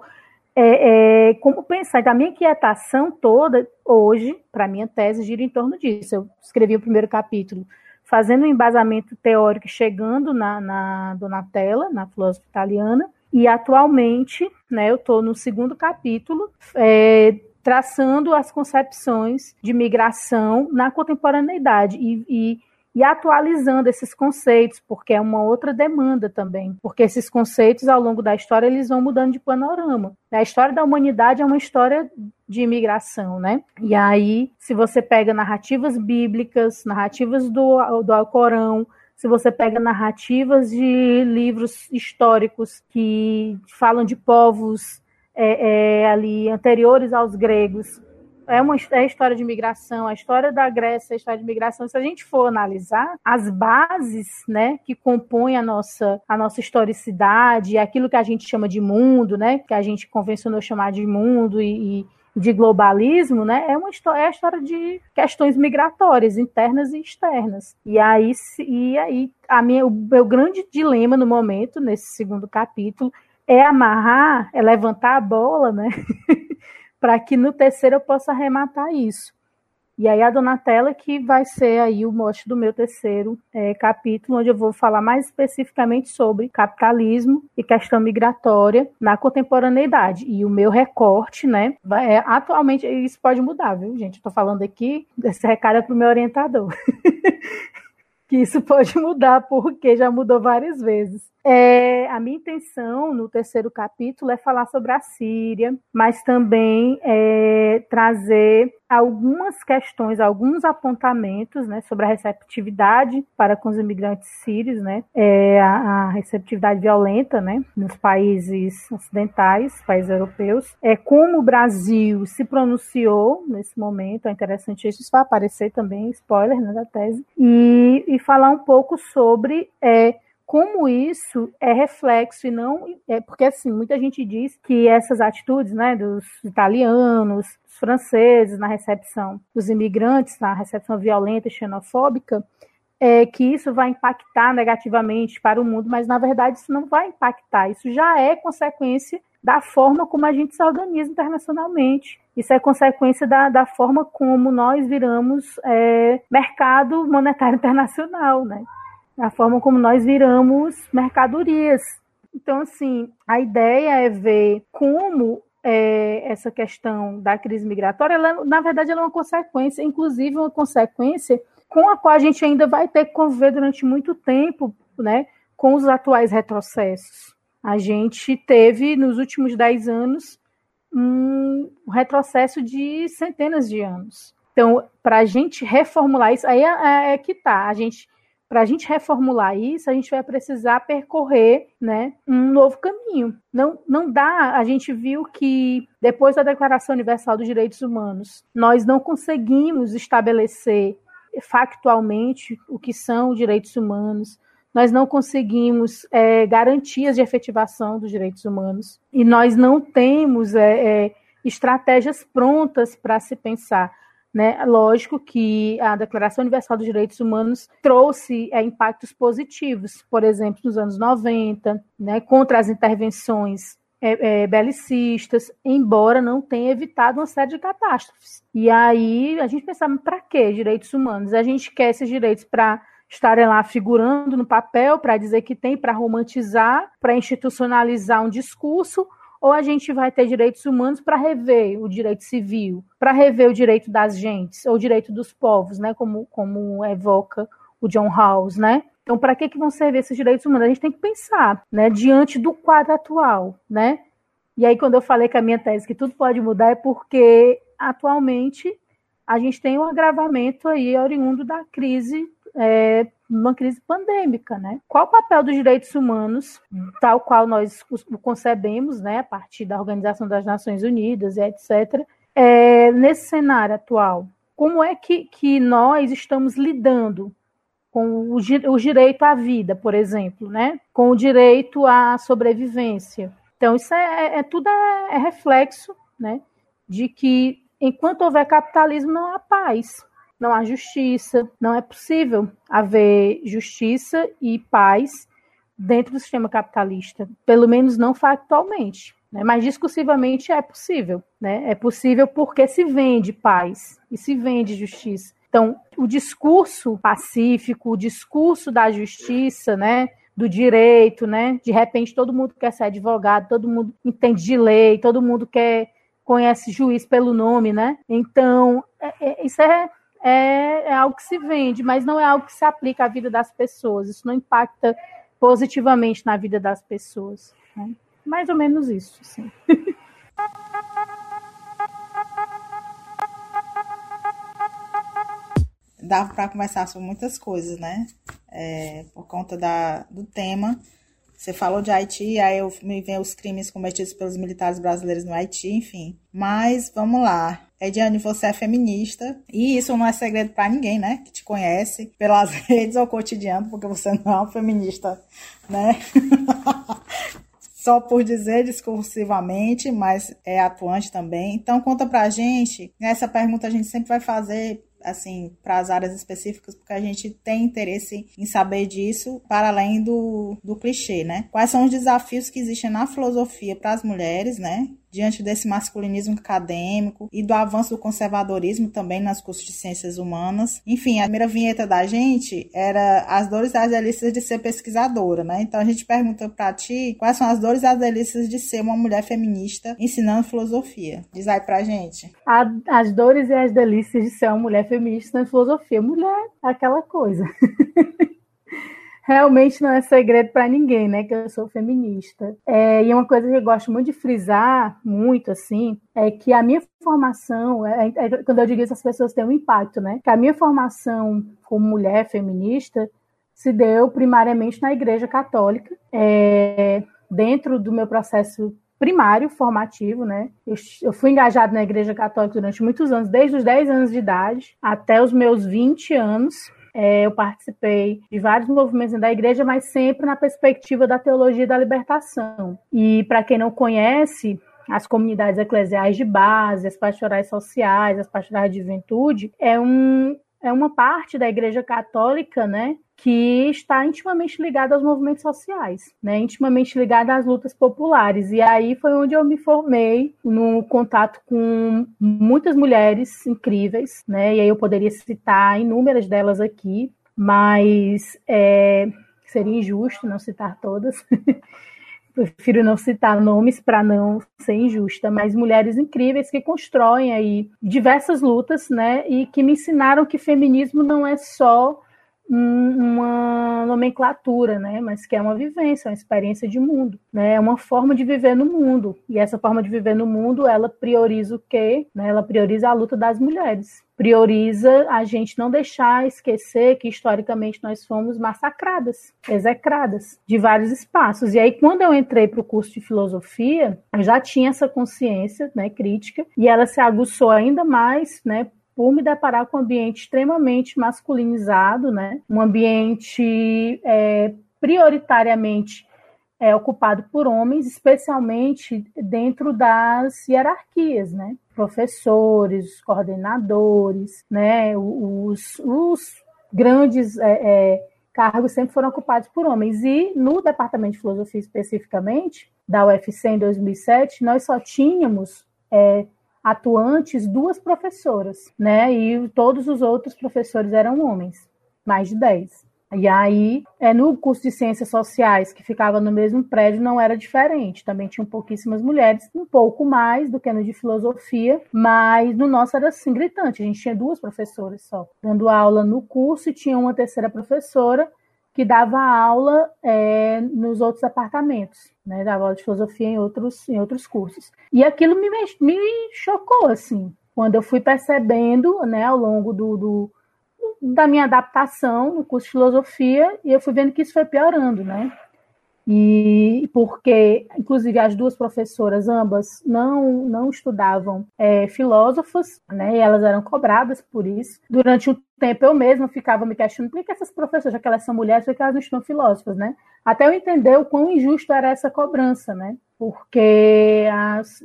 é, é, como pensar. Então, a minha inquietação toda, hoje, para a minha tese, gira em torno disso. Eu escrevi o primeiro capítulo fazendo um embasamento teórico, chegando na, na Donatella, na filósofa italiana, e atualmente, né, eu estou no segundo capítulo, é, traçando as concepções de migração na contemporaneidade e, e e atualizando esses conceitos, porque é uma outra demanda também, porque esses conceitos ao longo da história eles vão mudando de panorama. A história da humanidade é uma história de imigração, né? E aí, se você pega narrativas bíblicas, narrativas do, do Alcorão, se você pega narrativas de livros históricos que falam de povos é, é, ali anteriores aos gregos, é uma é a história de imigração, a história da Grécia, a história de imigração. Se a gente for analisar as bases, né, que compõem a nossa a nossa historicidade, aquilo que a gente chama de mundo, né, que a gente convencionou chamar de mundo e, e de globalismo, né, é uma história, é a história de questões migratórias internas e externas. E aí, e aí a minha, o meu grande dilema no momento, nesse segundo capítulo, é amarrar, é levantar a bola, né, (laughs) para que no terceiro eu possa arrematar isso. E aí a Donatella que vai ser aí o mote do meu terceiro é, capítulo, onde eu vou falar mais especificamente sobre capitalismo e questão migratória na contemporaneidade. E o meu recorte, né, é, atualmente, isso pode mudar, viu, gente? Estou falando aqui, esse recado é para o meu orientador. (laughs) que isso pode mudar, porque já mudou várias vezes. É, a minha intenção no terceiro capítulo é falar sobre a Síria, mas também é, trazer algumas questões, alguns apontamentos né, sobre a receptividade para com os imigrantes sírios, né, é, a, a, receptividade violenta né, nos países ocidentais, países europeus, é, como o Brasil se pronunciou nesse momento, é interessante isso, isso vai aparecer também, spoiler né, da tese, e, e falar um pouco sobre é, como isso é reflexo e não é porque assim muita gente diz que essas atitudes né dos italianos dos franceses na recepção dos imigrantes na recepção violenta e xenofóbica é que isso vai impactar negativamente para o mundo mas na verdade isso não vai impactar isso já é consequência da forma como a gente se organiza internacionalmente. Isso é consequência da, da forma como nós viramos é, mercado monetário (laughs) internacional, né? A forma como nós viramos mercadorias. Então, assim, a ideia é ver como é, essa questão da crise migratória, ela, na verdade, ela é uma consequência, inclusive uma consequência com a qual a gente ainda vai ter que conviver durante muito tempo, né, com os atuais retrocessos. A gente teve, nos últimos dez anos, um retrocesso de centenas de anos. Então, para a gente reformular isso, aí é, é, é que tá. A gente para a gente reformular isso, a gente vai precisar percorrer né, um novo caminho. Não, não dá, a gente viu que depois da Declaração Universal dos Direitos Humanos, nós não conseguimos estabelecer factualmente o que são direitos humanos, nós não conseguimos é, garantias de efetivação dos direitos humanos e nós não temos é, é, estratégias prontas para se pensar. Né? Lógico que a Declaração Universal dos Direitos Humanos trouxe é, impactos positivos, por exemplo, nos anos 90, né, contra as intervenções é, é, belicistas, embora não tenha evitado uma série de catástrofes. E aí a gente pensava, para que direitos humanos? A gente quer esses direitos para estarem lá figurando no papel, para dizer que tem, para romantizar, para institucionalizar um discurso, ou a gente vai ter direitos humanos para rever o direito civil, para rever o direito das gentes, ou o direito dos povos, né, como, como evoca o John Rawls, né? Então, para que, que vão servir esses direitos humanos? A gente tem que pensar, né, diante do quadro atual, né? E aí, quando eu falei que a minha tese que tudo pode mudar, é porque atualmente a gente tem um agravamento aí oriundo da crise é, uma crise pandêmica, né? Qual o papel dos direitos humanos, tal qual nós o concebemos, né, a partir da Organização das Nações Unidas etc., é, nesse cenário atual? Como é que, que nós estamos lidando com o, o direito à vida, por exemplo, né? Com o direito à sobrevivência. Então, isso é, é, é tudo é, é reflexo, né? De que enquanto houver capitalismo, não há paz não há justiça, não é possível haver justiça e paz dentro do sistema capitalista, pelo menos não factualmente. né? mas discursivamente é possível. Né? É possível porque se vende paz e se vende justiça. Então, o discurso pacífico, o discurso da justiça, né, do direito, né? De repente todo mundo quer ser advogado, todo mundo entende de lei, todo mundo quer conhece juiz pelo nome, né? Então, é, é, isso é, é, é, algo que se vende, mas não é algo que se aplica à vida das pessoas. Isso não impacta positivamente na vida das pessoas. Né? Mais ou menos isso, sim. (laughs) Dava para conversar sobre muitas coisas, né? É, por conta da, do tema. Você falou de Haiti, aí eu me vem os crimes cometidos pelos militares brasileiros no Haiti, enfim. Mas vamos lá. Ediane, você é feminista, e isso não é segredo para ninguém, né? Que te conhece pelas (laughs) redes ou cotidiano, porque você não é uma feminista, né? (laughs) Só por dizer discursivamente, mas é atuante também. Então, conta pra gente. Essa pergunta a gente sempre vai fazer assim, para as áreas específicas, porque a gente tem interesse em saber disso, para além do, do clichê, né? Quais são os desafios que existem na filosofia para as mulheres, né? Diante desse masculinismo acadêmico e do avanço do conservadorismo também nas cursos de ciências humanas. Enfim, a primeira vinheta da gente era as dores e as delícias de ser pesquisadora, né? Então a gente pergunta para ti quais são as dores e as delícias de ser uma mulher feminista ensinando filosofia. Diz aí pra gente. A, as dores e as delícias de ser uma mulher feminista na filosofia. Mulher, aquela coisa. (laughs) realmente não é segredo para ninguém, né? Que eu sou feminista. É, e uma coisa que eu gosto muito de frisar, muito assim, é que a minha formação, é, é, quando eu digo isso, as pessoas têm um impacto, né? Que a minha formação como mulher feminista se deu primariamente na Igreja Católica, é, dentro do meu processo primário formativo, né? Eu, eu, fui engajado na Igreja Católica durante muitos anos, desde os 10 anos de idade até os meus 20 anos. É, eu participei de vários movimentos da igreja, mas sempre na perspectiva da teologia da libertação. E para quem não conhece, as comunidades eclesiais de base, as pastorais sociais, as pastorais de juventude, é, um, é uma parte da igreja católica, né, que está intimamente ligada aos movimentos sociais, né, intimamente ligada às lutas populares. E aí foi onde eu me formei no contato com muitas mulheres incríveis, né, e aí eu poderia citar inúmeras delas aqui, mas é, seria injusto não citar todas. (laughs) prefiro não citar nomes para não ser injusta, mas mulheres incríveis que constroem aí diversas lutas, né, e que me ensinaram que feminismo não é só uma nomenclatura, né? Mas que é uma vivência, uma experiência de mundo, né? É uma forma de viver no mundo. E essa forma de viver no mundo, ela prioriza o quê? Né? Ela prioriza a luta das mulheres. Prioriza a gente não deixar esquecer que historicamente nós fomos massacradas, execradas de vários espaços. E aí quando eu entrei para o curso de filosofia, eu já tinha essa consciência, né, crítica, e ela se aguçou ainda mais, né, por me deparar com um ambiente extremamente masculinizado, né? um ambiente é, prioritariamente é, ocupado por homens, especialmente dentro das hierarquias, né? professores, coordenadores, né? os, os grandes é, é, cargos sempre foram ocupados por homens. E no Departamento de Filosofia especificamente, da UFC em 2007, nós só tínhamos é, atuantes duas professoras, né? E todos os outros professores eram homens, mais de dez. E aí, é, no curso de Ciências Sociais, que ficava no mesmo prédio, não era diferente. Também tinham pouquíssimas mulheres, um pouco mais do que no de Filosofia, mas no nosso era assim, gritante. A gente tinha duas professoras só, dando aula no curso e tinha uma terceira professora que dava aula é, nos outros apartamentos, né? Dava aula de filosofia em outros, em outros cursos. E aquilo me, me chocou, assim, quando eu fui percebendo, né, ao longo do, do, da minha adaptação no curso de filosofia, e eu fui vendo que isso foi piorando, né? E porque, inclusive, as duas professoras, ambas, não, não estudavam é, filósofos, né, e elas eram cobradas por isso. Durante um tempo, eu mesma ficava me questionando por que essas professoras, já que elas são mulheres, por que elas não estudam filósofos, né? Até eu entender o quão injusto era essa cobrança, né? Porque as,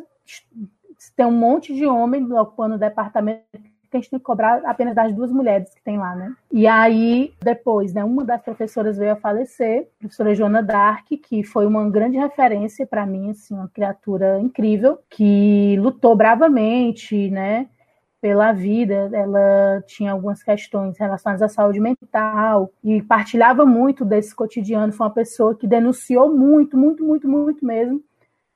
tem um monte de homens ocupando o departamento que a gente tem que cobrar apenas das duas mulheres que tem lá, né? E aí, depois, né, uma das professoras veio a falecer, a professora Joana Dark, que foi uma grande referência para mim, assim, uma criatura incrível, que lutou bravamente, né? pela vida, ela tinha algumas questões relacionadas à saúde mental e partilhava muito desse cotidiano. Foi uma pessoa que denunciou muito, muito, muito, muito mesmo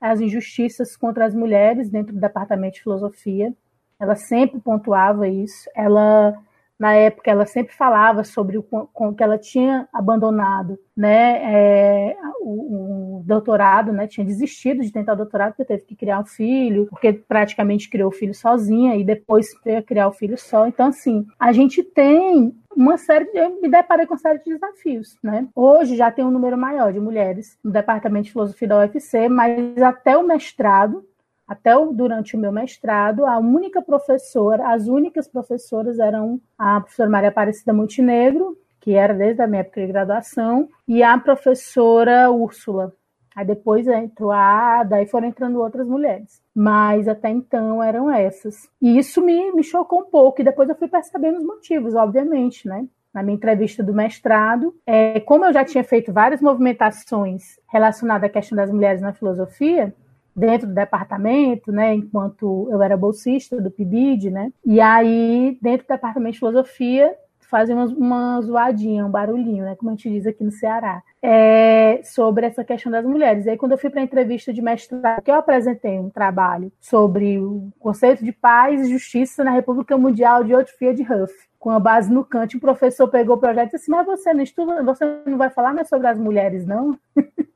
as injustiças contra as mulheres dentro do departamento de filosofia. Ela sempre pontuava isso. Ela na época ela sempre falava sobre o com que ela tinha abandonado né é, o, o, doutorado né tinha desistido de tentar o doutorado porque teve que criar um filho porque praticamente criou o filho sozinha e depois veio criar o filho só então assim a gente tem uma série de, eu me deparei com uma série de desafios, né? Hoje já tem um número maior de mulheres no departamento de filosofia da UFC, mas até o mestrado até o, durante o meu mestrado, a única professora, as únicas professoras eram a professora Maria Aparecida Montenegro, que era desde a minha época de graduação, e a professora Úrsula. Aí depois entrou a Ada e foram entrando outras mulheres. Mas até então eram essas. E isso me, me chocou um pouco, e depois eu fui percebendo os motivos, obviamente, né? na minha entrevista do mestrado. É, como eu já tinha feito várias movimentações relacionadas à questão das mulheres na filosofia, dentro do departamento, né, enquanto eu era bolsista do PIBID, né, e aí dentro do departamento de filosofia fazem uma, uma zoadinha, um barulhinho, né, como a gente diz aqui no Ceará, é, sobre essa questão das mulheres. E aí quando eu fui para a entrevista de mestrado, que eu apresentei um trabalho sobre o conceito de paz e justiça na República Mundial de Otfia de Huff, com a base no Kant, o professor pegou o projeto e disse, mas você não estuda, você não vai falar mais sobre as mulheres, não? (laughs)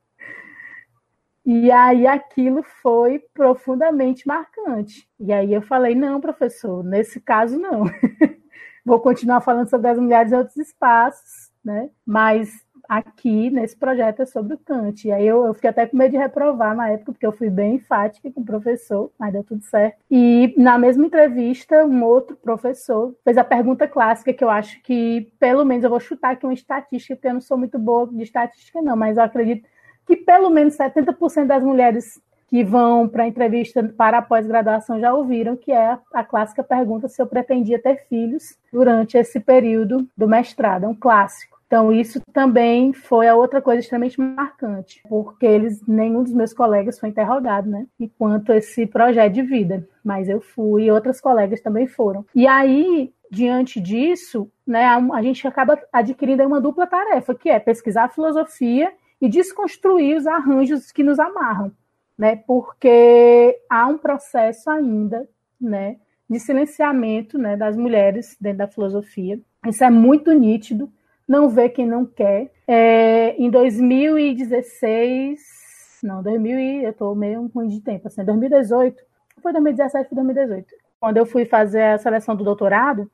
E aí aquilo foi profundamente marcante. E aí eu falei: não, professor, nesse caso não. (laughs) Vou continuar falando sobre as mulheres em outros espaços, né? Mas aqui nesse projeto é sobre o Kant. E aí eu, eu, fiquei até com medo de reprovar na época, porque eu fui bem enfática com o professor, mas deu tudo certo. E na mesma entrevista, um outro professor fez a pergunta clássica que eu acho que, pelo menos, eu vou chutar aqui uma estatística, porque eu não sou muito boa de estatística, não, mas eu acredito que pelo menos 70% das mulheres que vão para a entrevista para a pós-graduação já ouviram, que é a clássica pergunta se eu pretendia ter filhos durante esse período do mestrado, é um clássico. Então, isso também foi a outra coisa extremamente marcante, porque eles, nenhum dos meus colegas foi interrogado, né? Enquanto esse projeto de vida. Mas eu fui e outras colegas também foram. E aí, diante disso, né, a, gente acaba adquirindo uma dupla tarefa, que é pesquisar filosofia e desconstruir os arranjos que nos amarram, né? Porque há um processo ainda, né, de silenciamento, né, das mulheres dentro da filosofia. Isso é muito nítido. Não vê quem não quer. É, em 2016, não, 2000 e eu estou meio ruim de tempo, assim, 2018, foi 2017, foi 2018. Quando eu fui fazer a seleção do doutorado,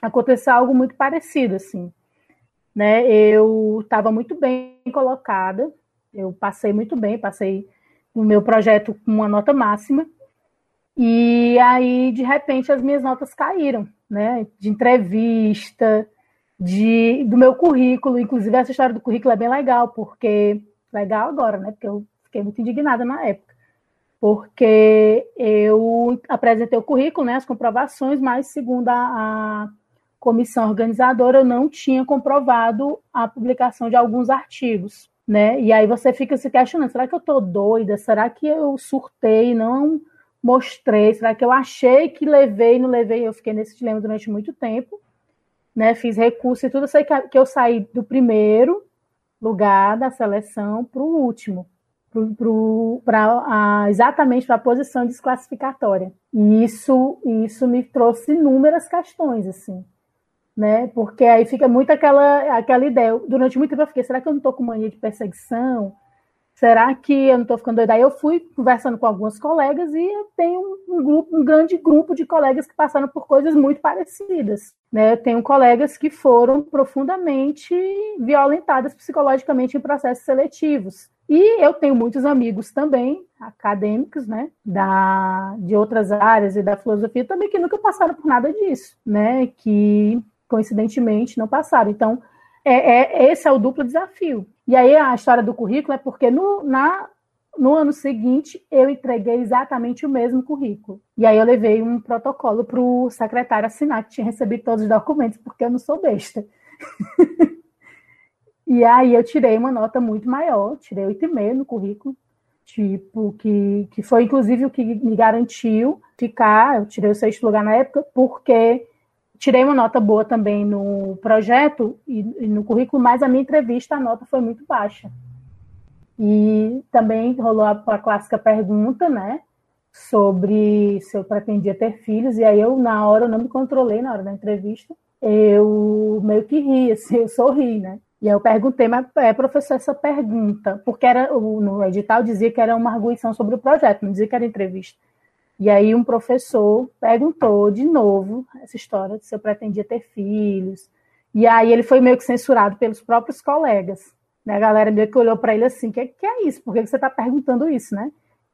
aconteceu algo muito parecido, assim né? Eu estava muito bem colocada, eu passei muito bem, passei no meu projeto com uma nota máxima, e aí, de repente, as minhas notas caíram, né? De entrevista, de, do meu currículo, inclusive essa história do currículo é bem legal, porque legal agora, né? Porque eu fiquei muito indignada na época. Porque eu apresentei o currículo, né, as comprovações, mas segundo a, a comissão organizadora, eu não tinha comprovado a publicação de alguns artigos, né? E aí você fica se questionando: será que eu estou doida? Será que eu surtei, não mostrei? Será que eu achei que levei, não levei? Eu fiquei nesse dilema durante muito tempo, né? Fiz recurso e tudo. Eu sei que, eu saí do primeiro lugar da seleção para o último. Pra, exatamente para a posição desclassificatória. E isso, isso me trouxe inúmeras questões, assim né? Porque aí fica muito aquela, aquela ideia. Durante muito tempo eu fiquei, será que eu não estou com mania de perseguição? Será que eu não estou ficando doida? Aí eu fui conversando com algumas colegas e eu tenho um, grupo, um grande grupo de colegas que passaram por coisas muito parecidas. Né? Eu tenho colegas que foram profundamente violentadas psicologicamente em processos seletivos. E eu tenho muitos amigos também, acadêmicos, né, da, de outras áreas e da filosofia também, que nunca passaram por nada disso, né, que coincidentemente, não passaram. Então, é, é, esse é o duplo desafio. E aí a história do currículo é porque no, na, no ano seguinte, eu entreguei exatamente o mesmo currículo. E aí eu levei um protocolo para o secretário assinar, que tinha recebido todos os documentos, porque eu não sou besta. (laughs) e aí eu tirei uma nota muito maior, tirei 8,5 no currículo, tipo, que, que foi inclusive o que me garantiu ficar, eu tirei o sexto lugar na época, porque tirei uma nota boa também no projeto e, no currículo, mas a minha entrevista, a nota foi muito baixa. E também rolou a, a clássica pergunta, né? Sobre se eu pretendia ter filhos, e aí eu, na hora, eu não me controlei na hora da entrevista. Eu meio que ri, assim, eu sorri, né? E aí eu perguntei, mas é, professor, essa pergunta, porque era no edital dizia que era uma arguição sobre o projeto, não dizia que era entrevista. E aí um professor perguntou de novo essa história de se eu pretendia ter filhos. E aí ele foi meio que censurado pelos próprios colegas. Né? A galera meio que olhou para ele assim, que, que é isso? Por que você está perguntando isso, né?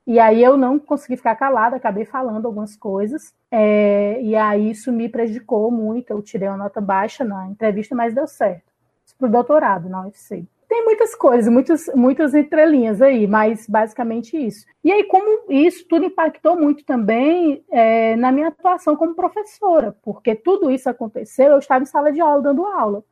E aí eu não consegui ficar calada, acabei falando algumas coisas, é, e aí isso me prejudicou muito. Eu tirei uma nota baixa na entrevista, mas deu certo. Para o doutorado na UFC. Tem muitas coisas, muitas, muitas entrelinhas aí, mas basicamente isso. E aí, como isso tudo impactou muito também é, na minha atuação como professora, porque tudo isso aconteceu, eu estava em sala de aula dando aula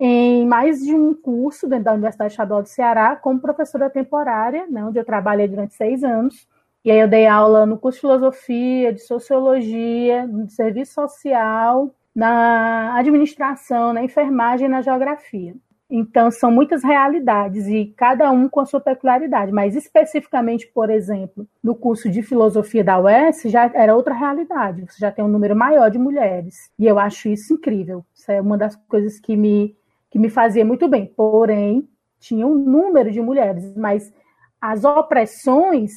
em mais de um curso dentro da Universidade Estadual do Ceará como professora temporária, né, onde eu trabalhei durante seis anos. E aí eu dei aula no curso de filosofia, de sociologia, de serviço social, na administração, na enfermagem e na geografia. Então, são muitas realidades e cada um com a sua peculiaridade, mas especificamente, por exemplo, no curso de filosofia da UES, já era outra realidade, você já tem um número maior de mulheres. E eu acho isso incrível. Isso é uma das coisas que me que me fazia muito bem. Porém, tinha um número de mulheres, mas as opressões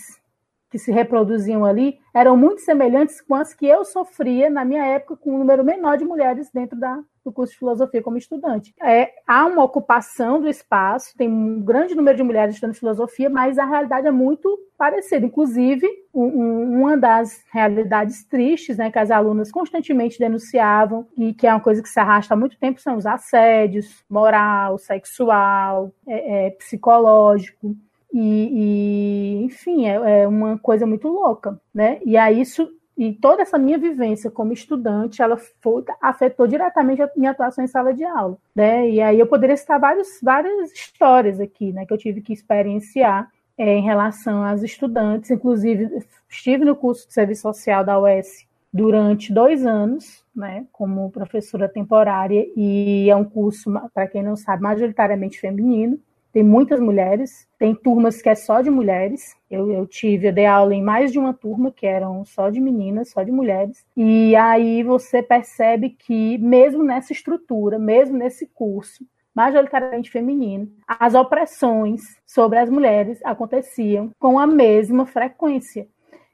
que se reproduziam ali eram muito semelhantes com as que eu sofria na minha época com um número menor de mulheres dentro da, do curso de filosofia como estudante. É, há uma ocupação do espaço, tem um grande número de mulheres estudando filosofia, mas a realidade é muito parecida. Inclusive, um, uma das realidades tristes né, que as alunas constantemente denunciavam, e que é uma coisa que se arrasta há muito tempo, são os assédios moral, sexual, é, é, psicológico. E, e, enfim, é, é, uma coisa muito louca, né? E aí isso e toda essa minha vivência como estudante, ela foi, afetou diretamente a minha atuação em sala de aula, né? E aí eu poderia citar vários, várias histórias aqui, né, que eu tive que experienciar é, em relação às estudantes. Inclusive, estive no curso de serviço social da UES durante dois anos, né, como professora temporária, e é um curso, para quem não sabe, majoritariamente feminino tem muitas mulheres, tem turmas que é só de mulheres. Eu, eu, tive, eu dei aula em mais de uma turma que eram só de meninas, só de mulheres. E aí você percebe que, mesmo nessa estrutura, mesmo nesse curso, majoritariamente feminino, as opressões sobre as mulheres aconteciam com a mesma frequência.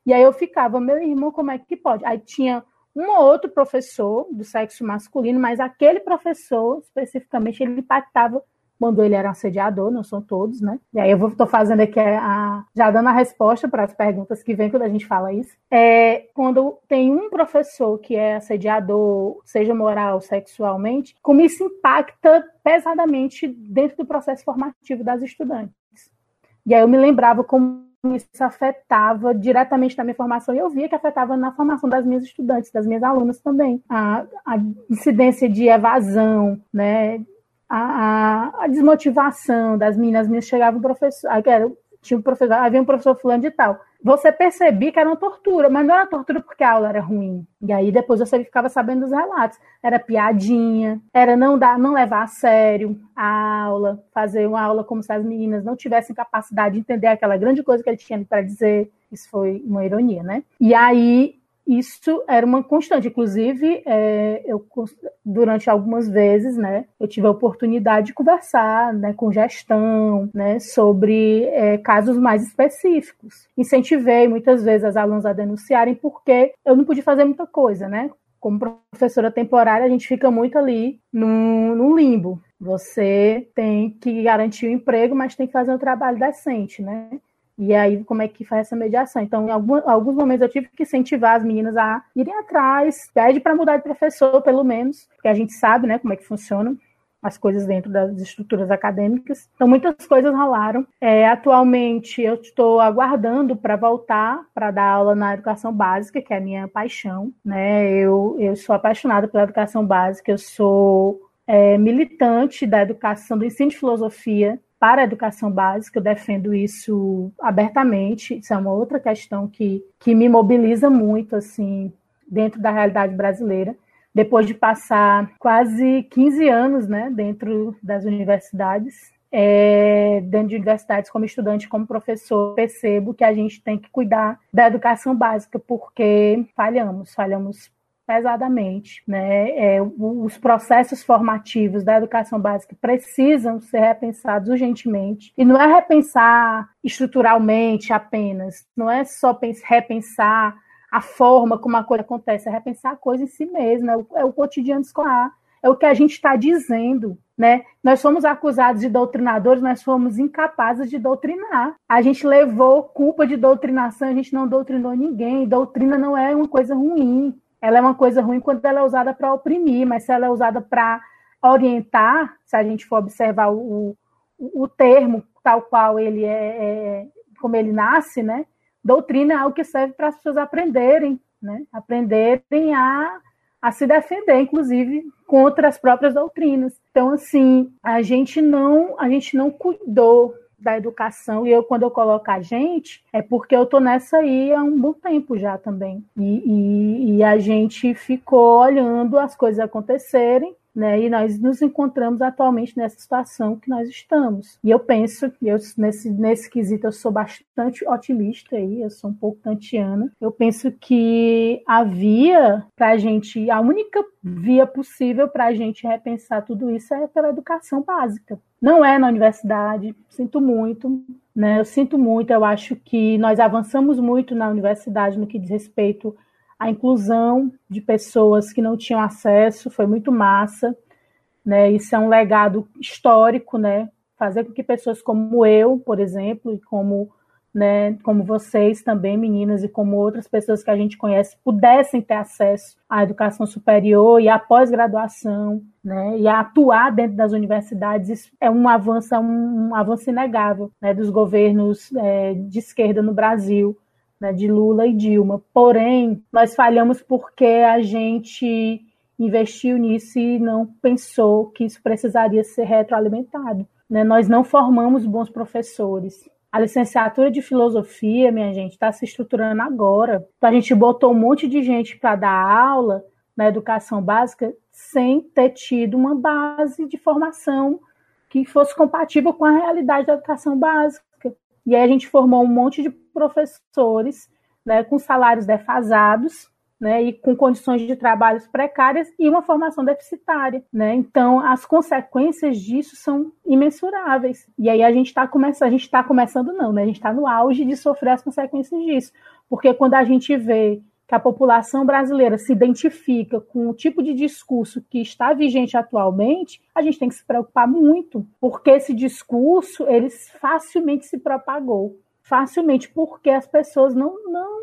E aí eu ficava, meu irmão, como é que pode? Aí tinha um ou outro professor do sexo masculino, mas aquele professor especificamente ele impactava mandou ele era assediador, não são todos, né? E aí eu estou fazendo aqui a, já dando a resposta para as perguntas que vem quando a gente fala isso. É quando tem um professor que é assediador, seja moral, sexualmente, como isso impacta pesadamente dentro do processo formativo das estudantes. E aí eu me lembrava como isso afetava diretamente na minha formação, e eu via que afetava na formação das minhas estudantes, das minhas alunas também. A, a incidência de evasão, né, a, a, desmotivação das meninas, as meninas chegavam professor, tinha um professor, havia um professor fulano de tal. Você percebia que era uma tortura, mas não era tortura porque a aula era ruim. E aí depois você ficava sabendo dos relatos. Era piadinha, era não dar, não levar a sério a aula, fazer uma aula como se as meninas não tivessem capacidade de entender aquela grande coisa que ele tinha para dizer. Isso foi uma ironia, né? E aí isso era uma constante. Inclusive, é, eu durante algumas vezes, né, eu tive a oportunidade de conversar, né, com gestão, né, sobre é, casos mais específicos. Incentivei muitas vezes as alunas a denunciarem porque eu não podia fazer muita coisa, né? Como professora temporária, a gente fica muito ali no, limbo. Você tem que garantir o emprego, mas tem que fazer um trabalho decente, né? E aí, como é que faz essa mediação? Então, em algum, alguns momentos eu tive que incentivar as meninas a irem atrás, pede para mudar de professor, pelo menos, porque a gente sabe, né, como é que funciona. as coisas dentro das estruturas acadêmicas. Então, muitas coisas rolaram. É, atualmente, eu estou aguardando para voltar para dar aula na educação básica, que é a minha paixão. Né? Eu, eu sou apaixonada pela educação básica, eu sou é, militante da educação, do ensino de filosofia para a educação básica, eu defendo isso abertamente. Isso é uma outra questão que, que me mobiliza muito, assim, dentro da realidade brasileira depois de passar quase 15 anos né, dentro das universidades, é, dentro de universidades como estudante, como professor, percebo que a gente tem que cuidar da educação básica, porque falhamos, falhamos pesadamente. Né? É, os processos formativos da educação básica precisam ser repensados urgentemente. E não é repensar estruturalmente apenas, não é só repensar a forma como a coisa acontece, é repensar a coisa em si mesma, é o, é o cotidiano escolar, é o que a gente está dizendo. Né? Nós fomos acusados de doutrinadores, nós fomos incapazes de doutrinar. A gente levou culpa de doutrinação, a gente não doutrinou ninguém. Doutrina não é uma coisa ruim. Ela é uma coisa ruim quando ela é usada para oprimir, mas se ela é usada para orientar, se a gente for observar o, o, termo tal qual ele é, é, como ele nasce, né? doutrina é algo que serve para as pessoas aprenderem, né? aprenderem a, a se defender, inclusive, contra as próprias doutrinas. Então, assim, a gente não, a gente não cuidou da educação, e eu, quando eu coloco a gente, é porque eu estou nessa aí há um bom tempo já também. E, e, e a gente ficou olhando as coisas acontecerem né? E nós nos encontramos atualmente nessa situação que nós estamos. E eu penso, eu, nesse, nesse quesito, eu sou bastante otimista aí, eu sou um pouco kantiana. Eu penso que a via para a gente, a única via possível para a gente repensar tudo isso é pela educação básica. Não é na universidade, sinto muito, né? Eu sinto muito, eu acho que nós avançamos muito na universidade no que diz respeito a inclusão de pessoas que não tinham acesso foi muito massa, né? Isso é um legado histórico, né? Fazer com que pessoas como eu, por exemplo, e como, né, como vocês também, meninas, e como outras pessoas que a gente conhece, pudessem ter acesso à educação superior e à pós-graduação, né? E a atuar dentro das universidades, isso é um avanço, um, um avanço inegável, né, dos governos é, de esquerda no Brasil né, de Lula e Dilma. Porém, nós falhamos porque a gente investiu nisso e não pensou que isso precisaria ser retroalimentado. Né? Nós não formamos bons professores. A licenciatura de filosofia, minha gente, está se estruturando agora. Então, a gente botou um monte de gente para dar aula na educação básica sem ter tido uma base de formação que fosse compatível com a realidade da educação básica. E aí a gente formou um monte de professores né, com salários defasados, né, e com condições de trabalhos precárias e uma formação deficitária, né? Então as consequências disso são imensuráveis. E aí a gente está começando, a gente está começando não, né? A gente está no auge de sofrer as consequências disso, porque quando a gente vê que a população brasileira se identifica com o tipo de discurso que está vigente atualmente, a gente tem que se preocupar muito, porque esse discurso ele facilmente se propagou facilmente, porque as pessoas não, não,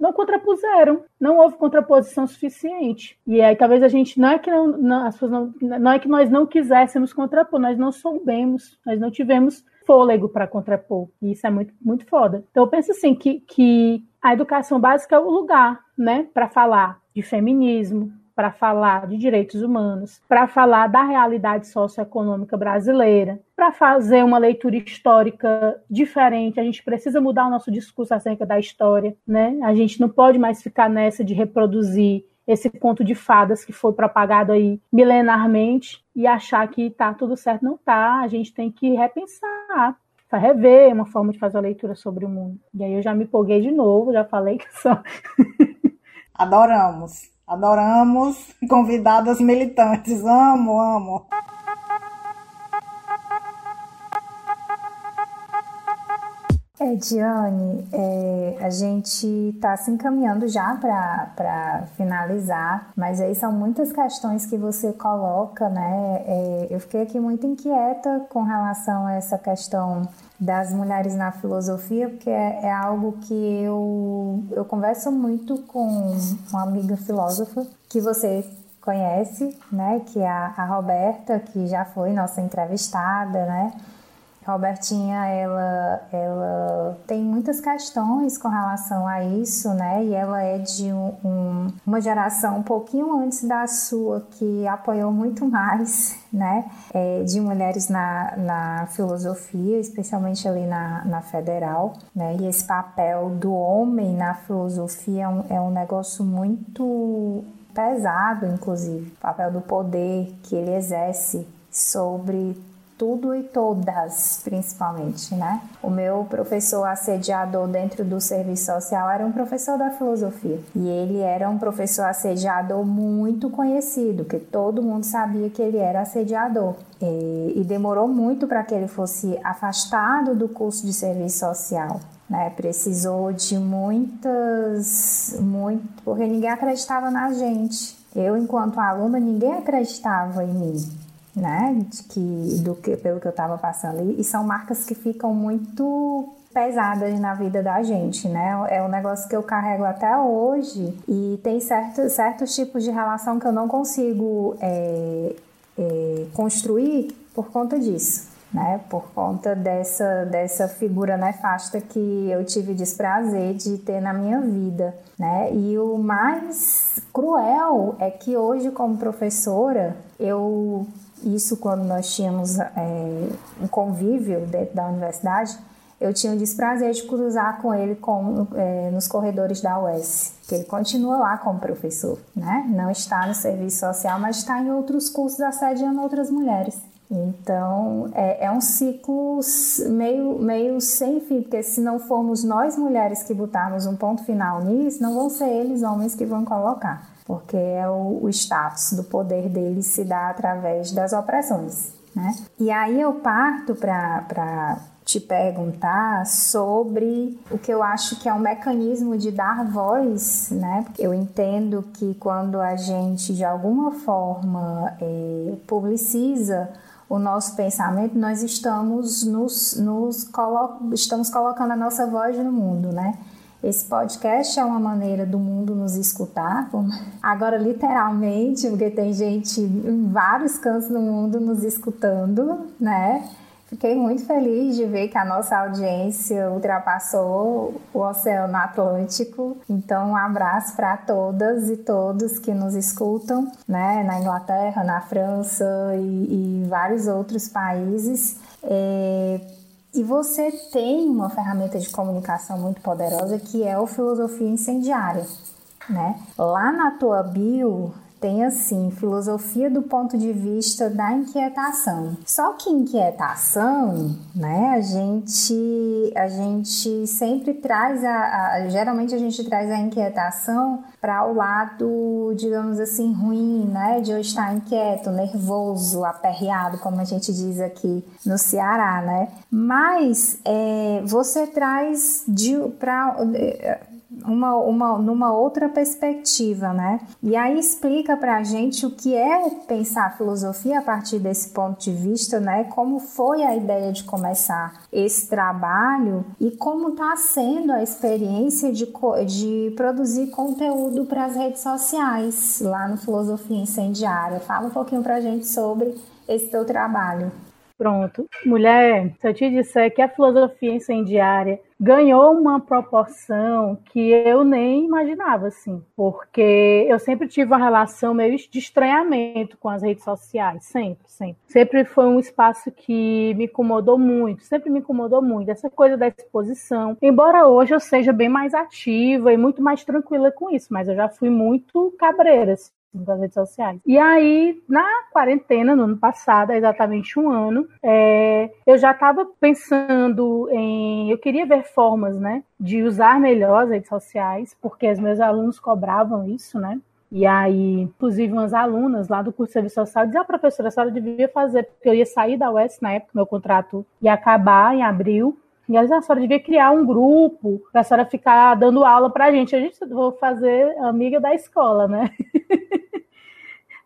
não contrapuseram, não houve contraposição suficiente. E aí talvez a gente não é que não, não, não, não é que nós não quiséssemos contrapor, nós não soubemos, nós não tivemos fôlego para contrapor. E isso é muito, muito foda. Então eu penso assim que, que a educação básica é o lugar, né, para falar de feminismo, para falar de direitos humanos, para falar da realidade socioeconômica brasileira, para fazer uma leitura histórica diferente. A gente precisa mudar o nosso discurso acerca da história, né? A gente não pode mais ficar nessa de reproduzir esse conto de fadas que foi propagado aí milenarmente e achar que tá tudo certo. Não tá, a gente tem que repensar, rever uma forma de fazer a leitura sobre o mundo. E aí eu já me empolguei de novo, já falei que só. (laughs) Adoramos. Adoramos convidadas militantes. Amo, amo. É, Diane, é, a gente está se encaminhando já para finalizar, mas aí são muitas questões que você coloca, né? É, eu fiquei aqui muito inquieta com relação a essa questão das mulheres na filosofia, porque é, é, algo que eu, eu converso muito com uma amiga filósofa, que você conhece, né? Que é a, a Roberta, que já foi nossa entrevistada, né? Robertinha, ela, ela tem muitas questões com relação a isso, né? E ela é de um, um, uma geração um pouquinho antes da sua, que apoiou muito mais, (laughs) né? É, de mulheres na, na filosofia, especialmente ali na, na federal, né? E esse papel do homem na filosofia é um, é um negócio muito pesado, inclusive. O papel do poder que ele exerce sobre tudo e todas, principalmente, né? O meu professor assediador dentro do serviço social era um professor da filosofia. E ele era um professor assediador muito conhecido, que todo mundo sabia que ele era assediador. E, e demorou muito para que ele fosse afastado do curso de serviço social. Né, precisou de muitas, muito, porque ninguém acreditava na gente. Eu, enquanto aluna, ninguém acreditava em mim né? De que, do que, pelo que eu estava passando. E, e, são marcas que ficam muito pesadas na vida da gente, né? É um negócio que eu carrego até hoje e tem certos, certos tipos de relação que eu não consigo é, é, construir por conta disso. Né, por conta dessa, dessa figura nefasta que eu tive desprazer de ter na minha vida. Né? E o mais cruel é que hoje, como professora, eu isso quando nós tínhamos é, um convívio dentro da universidade, eu tinha o desprazer de cruzar com ele com, é, nos corredores da UES, que ele continua lá como professor, né? Não está no serviço social, mas está em outros cursos assediando outras mulheres. Então, é, é, um ciclo meio, meio sem fim, porque se não formos nós mulheres que botarmos um ponto final nisso, não vão ser eles homens que vão colocar porque é o, o status do poder dele se dá através das opressões. Né? E aí eu parto para te perguntar sobre o que eu acho que é um mecanismo de dar voz, né? Eu entendo que quando a gente de alguma forma é, publiciza o nosso pensamento, nós estamos nos, nos colo estamos colocando a nossa voz no mundo, né? Esse podcast é uma maneira do mundo nos escutar, agora literalmente, porque tem gente em vários cantos do mundo nos escutando, né? Fiquei muito feliz de ver que a nossa audiência ultrapassou o Oceano Atlântico. Então, um abraço para todas e todos que nos escutam, né? Na Inglaterra, na França e, e vários outros países. É e você tem uma ferramenta de comunicação muito poderosa que é o filosofia incendiária, né? Lá na tua bio tem assim, filosofia do ponto de vista da inquietação. Só que inquietação, né, a gente a gente sempre traz a, a geralmente a gente traz a inquietação para o lado, digamos assim, ruim, né, de eu estar inquieto, nervoso, aperreado, como a gente diz aqui no Ceará, né? Mas é, você traz de para uma, uma, numa outra perspectiva, né? E aí explica para a gente o que é pensar filosofia a partir desse ponto de vista, né? Como foi a ideia de começar esse trabalho e como está sendo a experiência de, de produzir conteúdo para as redes sociais lá no Filosofia Incendiária. Fala um pouquinho para a gente sobre esse teu trabalho. Pronto. Mulher, se eu te disser que a filosofia incendiária ganhou uma proporção que eu nem imaginava, assim, porque eu sempre tive uma relação meio de estranhamento com as redes sociais, sempre, sempre. Sempre foi um espaço que me incomodou muito, sempre me incomodou muito, essa coisa da exposição. Embora hoje eu seja bem mais ativa e muito mais tranquila com isso, mas eu já fui muito cabreira, assim das redes sociais. E aí, na quarentena, no ano passado, exatamente um ano, é, eu já estava pensando em. Eu queria ver formas, né, de usar melhor as redes sociais, porque os meus alunos cobravam isso, né? E aí, inclusive, umas alunas lá do curso de serviço social diziam, ah, professora, a senhora devia fazer, porque eu ia sair da UES na época, meu contrato ia acabar em abril, e elas, a senhora devia criar um grupo para a senhora ficar dando aula para a gente. A gente vou fazer amiga da escola, né? (laughs)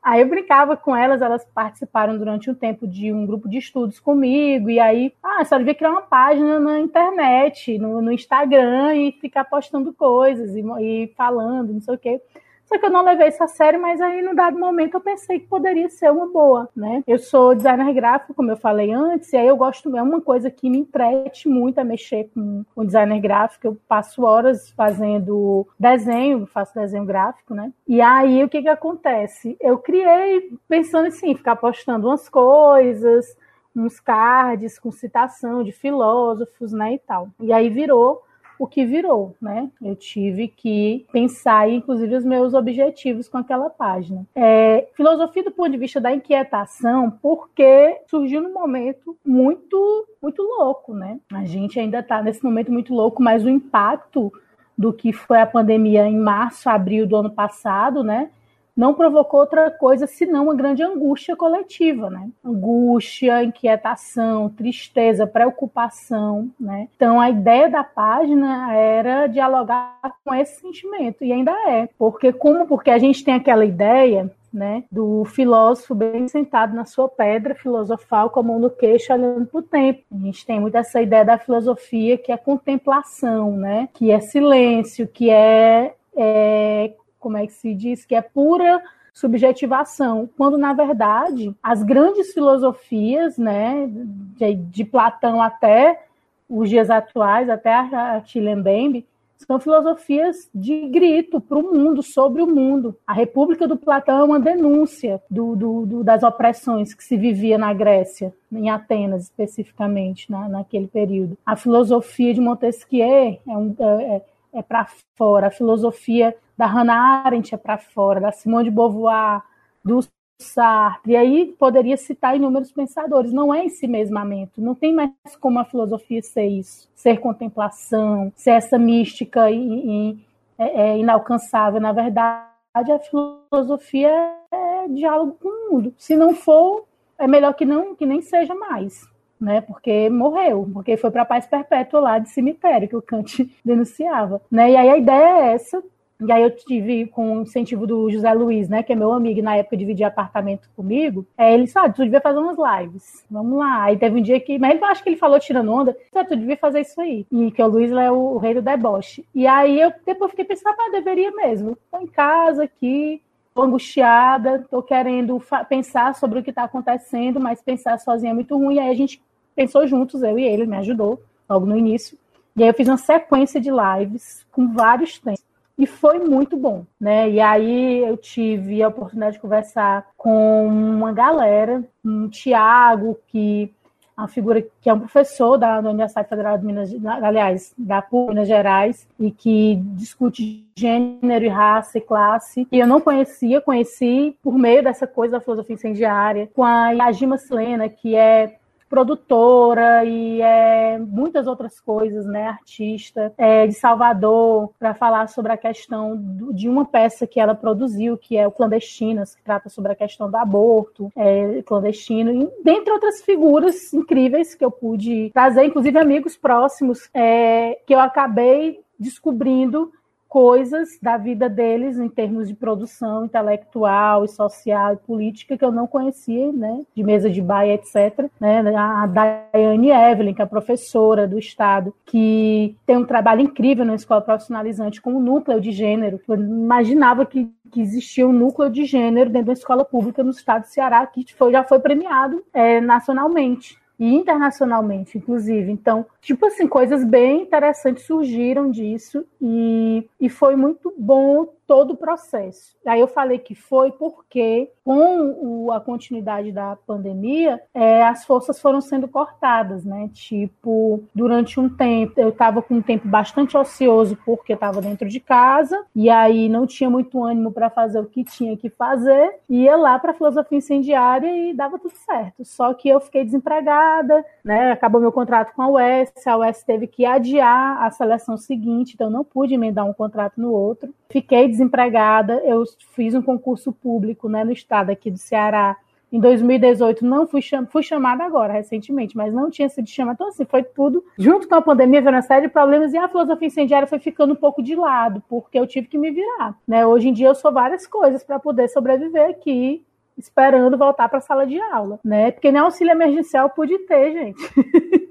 Aí eu brincava com elas, elas participaram durante um tempo de um grupo de estudos comigo, e aí, ah, só devia criar uma página na internet, no, no Instagram, e ficar postando coisas e, e, falando, não sei o quê. Só que eu não levei isso a sério, mas aí, no dado momento, eu pensei que poderia ser uma boa, né? Eu sou designer gráfico, como eu falei antes, e aí eu gosto, é uma coisa que me entrete muito a mexer com, com designer gráfico. Eu passo horas fazendo desenho, faço desenho gráfico, né? E aí, o que que acontece? Eu criei pensando assim, ficar postando umas coisas, uns cards com citação de filósofos, né, e tal. E aí virou o que virou, né? Eu tive que pensar, inclusive, os meus objetivos com aquela página. É, filosofia do ponto de vista da inquietação, porque surgiu num momento muito, muito louco, né? A gente ainda está nesse momento muito louco, mas o impacto do que foi a pandemia em março, abril do ano passado, né? Não provocou outra coisa senão uma grande angústia coletiva, né? Angústia, inquietação, tristeza, preocupação, né? Então a ideia da página era dialogar com esse sentimento e ainda é, porque como porque a gente tem aquela ideia né, do filósofo bem sentado na sua pedra filosofal, com a mão no queixo, olhando para o tempo. A gente tem muito essa ideia da filosofia que é contemplação, né, que é silêncio, que é, é como é que se diz, que é pura subjetivação, quando na verdade as grandes filosofias, né, de, de Platão até os dias atuais, até a Tilembembe, são filosofias de grito para o mundo, sobre o mundo. A República do Platão é uma denúncia do, do, do, das opressões que se vivia na Grécia, em Atenas especificamente, na, naquele período. A filosofia de Montesquieu é, um, é, é para fora, a filosofia da Hannah Arendt é para fora, da Simone de Beauvoir, do Sartre, e aí poderia citar inúmeros pensadores. Não é esse mesmamento, não tem mais como a filosofia ser isso, ser contemplação, ser essa mística e, e, é, é inalcançável. Na verdade, a filosofia é diálogo com o mundo. Se não for, é melhor que não que nem seja mais. Né, porque morreu, porque foi para a paz perpétua lá de cemitério que o Kant (laughs) denunciava. Né? E aí a ideia é essa, e aí eu tive, com o incentivo do José Luiz, né, que é meu amigo, na época dividia apartamento comigo, é, ele sabe, ah, tu devia fazer umas lives. Vamos lá. Aí teve um dia que, mas eu acho que ele falou tirando onda, ah, tu devia fazer isso aí. E que o Luiz é o, o rei do deboche. E aí eu depois fiquei pensando, ah, deveria mesmo. Tô em casa aqui, tô angustiada, tô querendo pensar sobre o que está acontecendo, mas pensar sozinha é muito ruim. E aí a gente pensou juntos, eu e ele, me ajudou logo no início. E aí eu fiz uma sequência de lives com vários temas e foi muito bom, né? E aí eu tive a oportunidade de conversar com uma galera, um Tiago, que é uma figura que é um professor da, da Universidade Federal de Minas, aliás, da PUC Minas Gerais, e que discute gênero e raça e classe, e eu não conhecia, conheci por meio dessa coisa da filosofia incendiária, com a Yajima Slena, que é produtora e é, muitas outras coisas, né? Artista é, de Salvador, para falar sobre a questão do, de uma peça que ela produziu, que é o Clandestinas, que trata sobre a questão do aborto é, clandestino, e dentre outras figuras incríveis que eu pude trazer, inclusive amigos próximos, é, que eu acabei descobrindo coisas da vida deles em termos de produção intelectual e social e política que eu não conhecia, né, de mesa de baia, etc. Né, a Daiane Evelyn, que é professora do Estado, que tem um trabalho incrível na escola profissionalizante com o núcleo de gênero. Eu imaginava que que existia um núcleo de gênero dentro da escola pública no estado do Ceará, que foi, já foi premiado é, nacionalmente e internacionalmente, inclusive. Então, tipo assim, coisas bem interessantes surgiram disso e, e foi muito bom todo o processo. Aí eu falei que foi porque, com o, a continuidade da pandemia, é, as forças foram sendo cortadas, né? Tipo, durante um tempo, eu estava com um tempo bastante ocioso porque estava dentro de casa, e aí não tinha muito ânimo para fazer o que tinha que fazer, ia lá para a filosofia incendiária e dava tudo certo. Só que eu fiquei desempregada, né? Acabou meu contrato com a UES, a UES teve que adiar a seleção seguinte, então não pude emendar um contrato no outro. Fiquei desempregada, eu fiz um concurso público né, no estado aqui do Ceará. Em 2018 não fui, cham fui chamada agora, recentemente, mas não tinha sido chamada. Então, assim, foi tudo. Junto com a pandemia, veio uma série de problemas e a filosofia incendiária foi ficando um pouco de lado, porque eu tive que me virar. Né? Hoje em dia eu sou várias coisas para poder sobreviver aqui, esperando voltar para a sala de aula, né? Porque nem auxílio emergencial pude ter, gente. (laughs)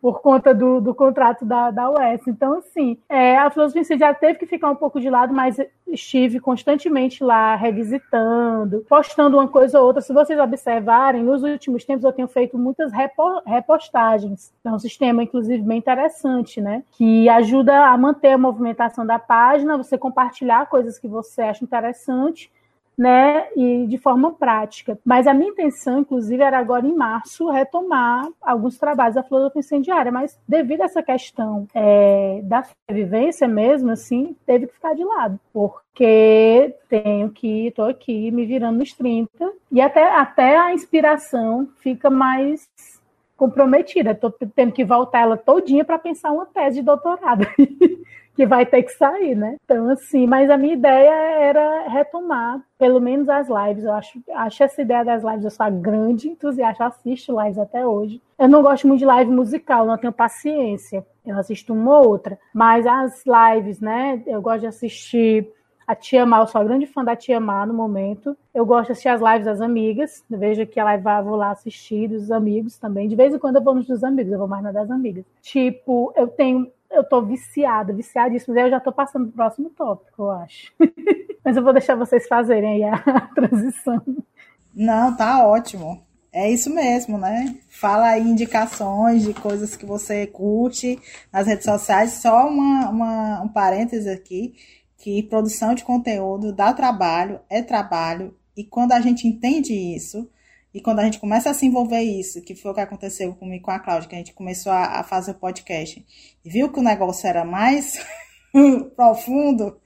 por conta do, do contrato da, da UES. Então, assim, é, a filosofia já teve que ficar um pouco de lado, mas estive constantemente lá revisitando, postando uma coisa ou outra. Se vocês observarem, nos últimos tempos eu tenho feito muitas repo, repostagens. É um sistema, inclusive, bem interessante, né? Que ajuda a manter a movimentação da página, você compartilhar coisas que você acha interessante né, e de forma prática. Mas a minha intenção, inclusive, era agora em março retomar alguns trabalhos da filosofia incendiária, mas devido a essa questão é, da sobrevivência mesmo, assim, teve que ficar de lado, porque tenho que, estou aqui me virando nos 30, e até, até a inspiração fica mais comprometida. Estou tendo que voltar ela todinha para pensar uma tese de doutorado. (laughs) que vai ter que sair, né? Então, assim, mas a minha ideia era retomar, pelo menos as lives. Eu acho, acho essa ideia das lives, eu sou grande entusiasta, assisto lives até hoje. Eu não gosto muito de live musical, não tenho paciência. Eu assisto uma ou outra. Mas as lives, né? Eu gosto de assistir a Tia Má, eu sou a grande fã da Tia Má no momento. Eu gosto de assistir as lives das amigas. vejo que a live vai, vou lá assistir dos amigos também. De vez em quando eu vou nos dos amigos, eu vou mais na das amigas. Tipo, eu tenho eu tô viciada, viciadíssima. Eu já tô passando pro próximo tópico, eu acho. (laughs) Mas eu vou deixar vocês fazerem aí a (laughs) transição. Não, tá ótimo. É isso mesmo, né? Fala aí indicações de coisas que você curte nas redes sociais. Só uma, uma, um parêntese aqui, que produção de conteúdo dá trabalho, é trabalho, e quando a gente entende isso, e quando a gente começa a se envolver isso, que foi o que aconteceu comigo com a Cláudia, que a gente começou a, a fazer o podcast, e viu que o negócio era mais (laughs) profundo,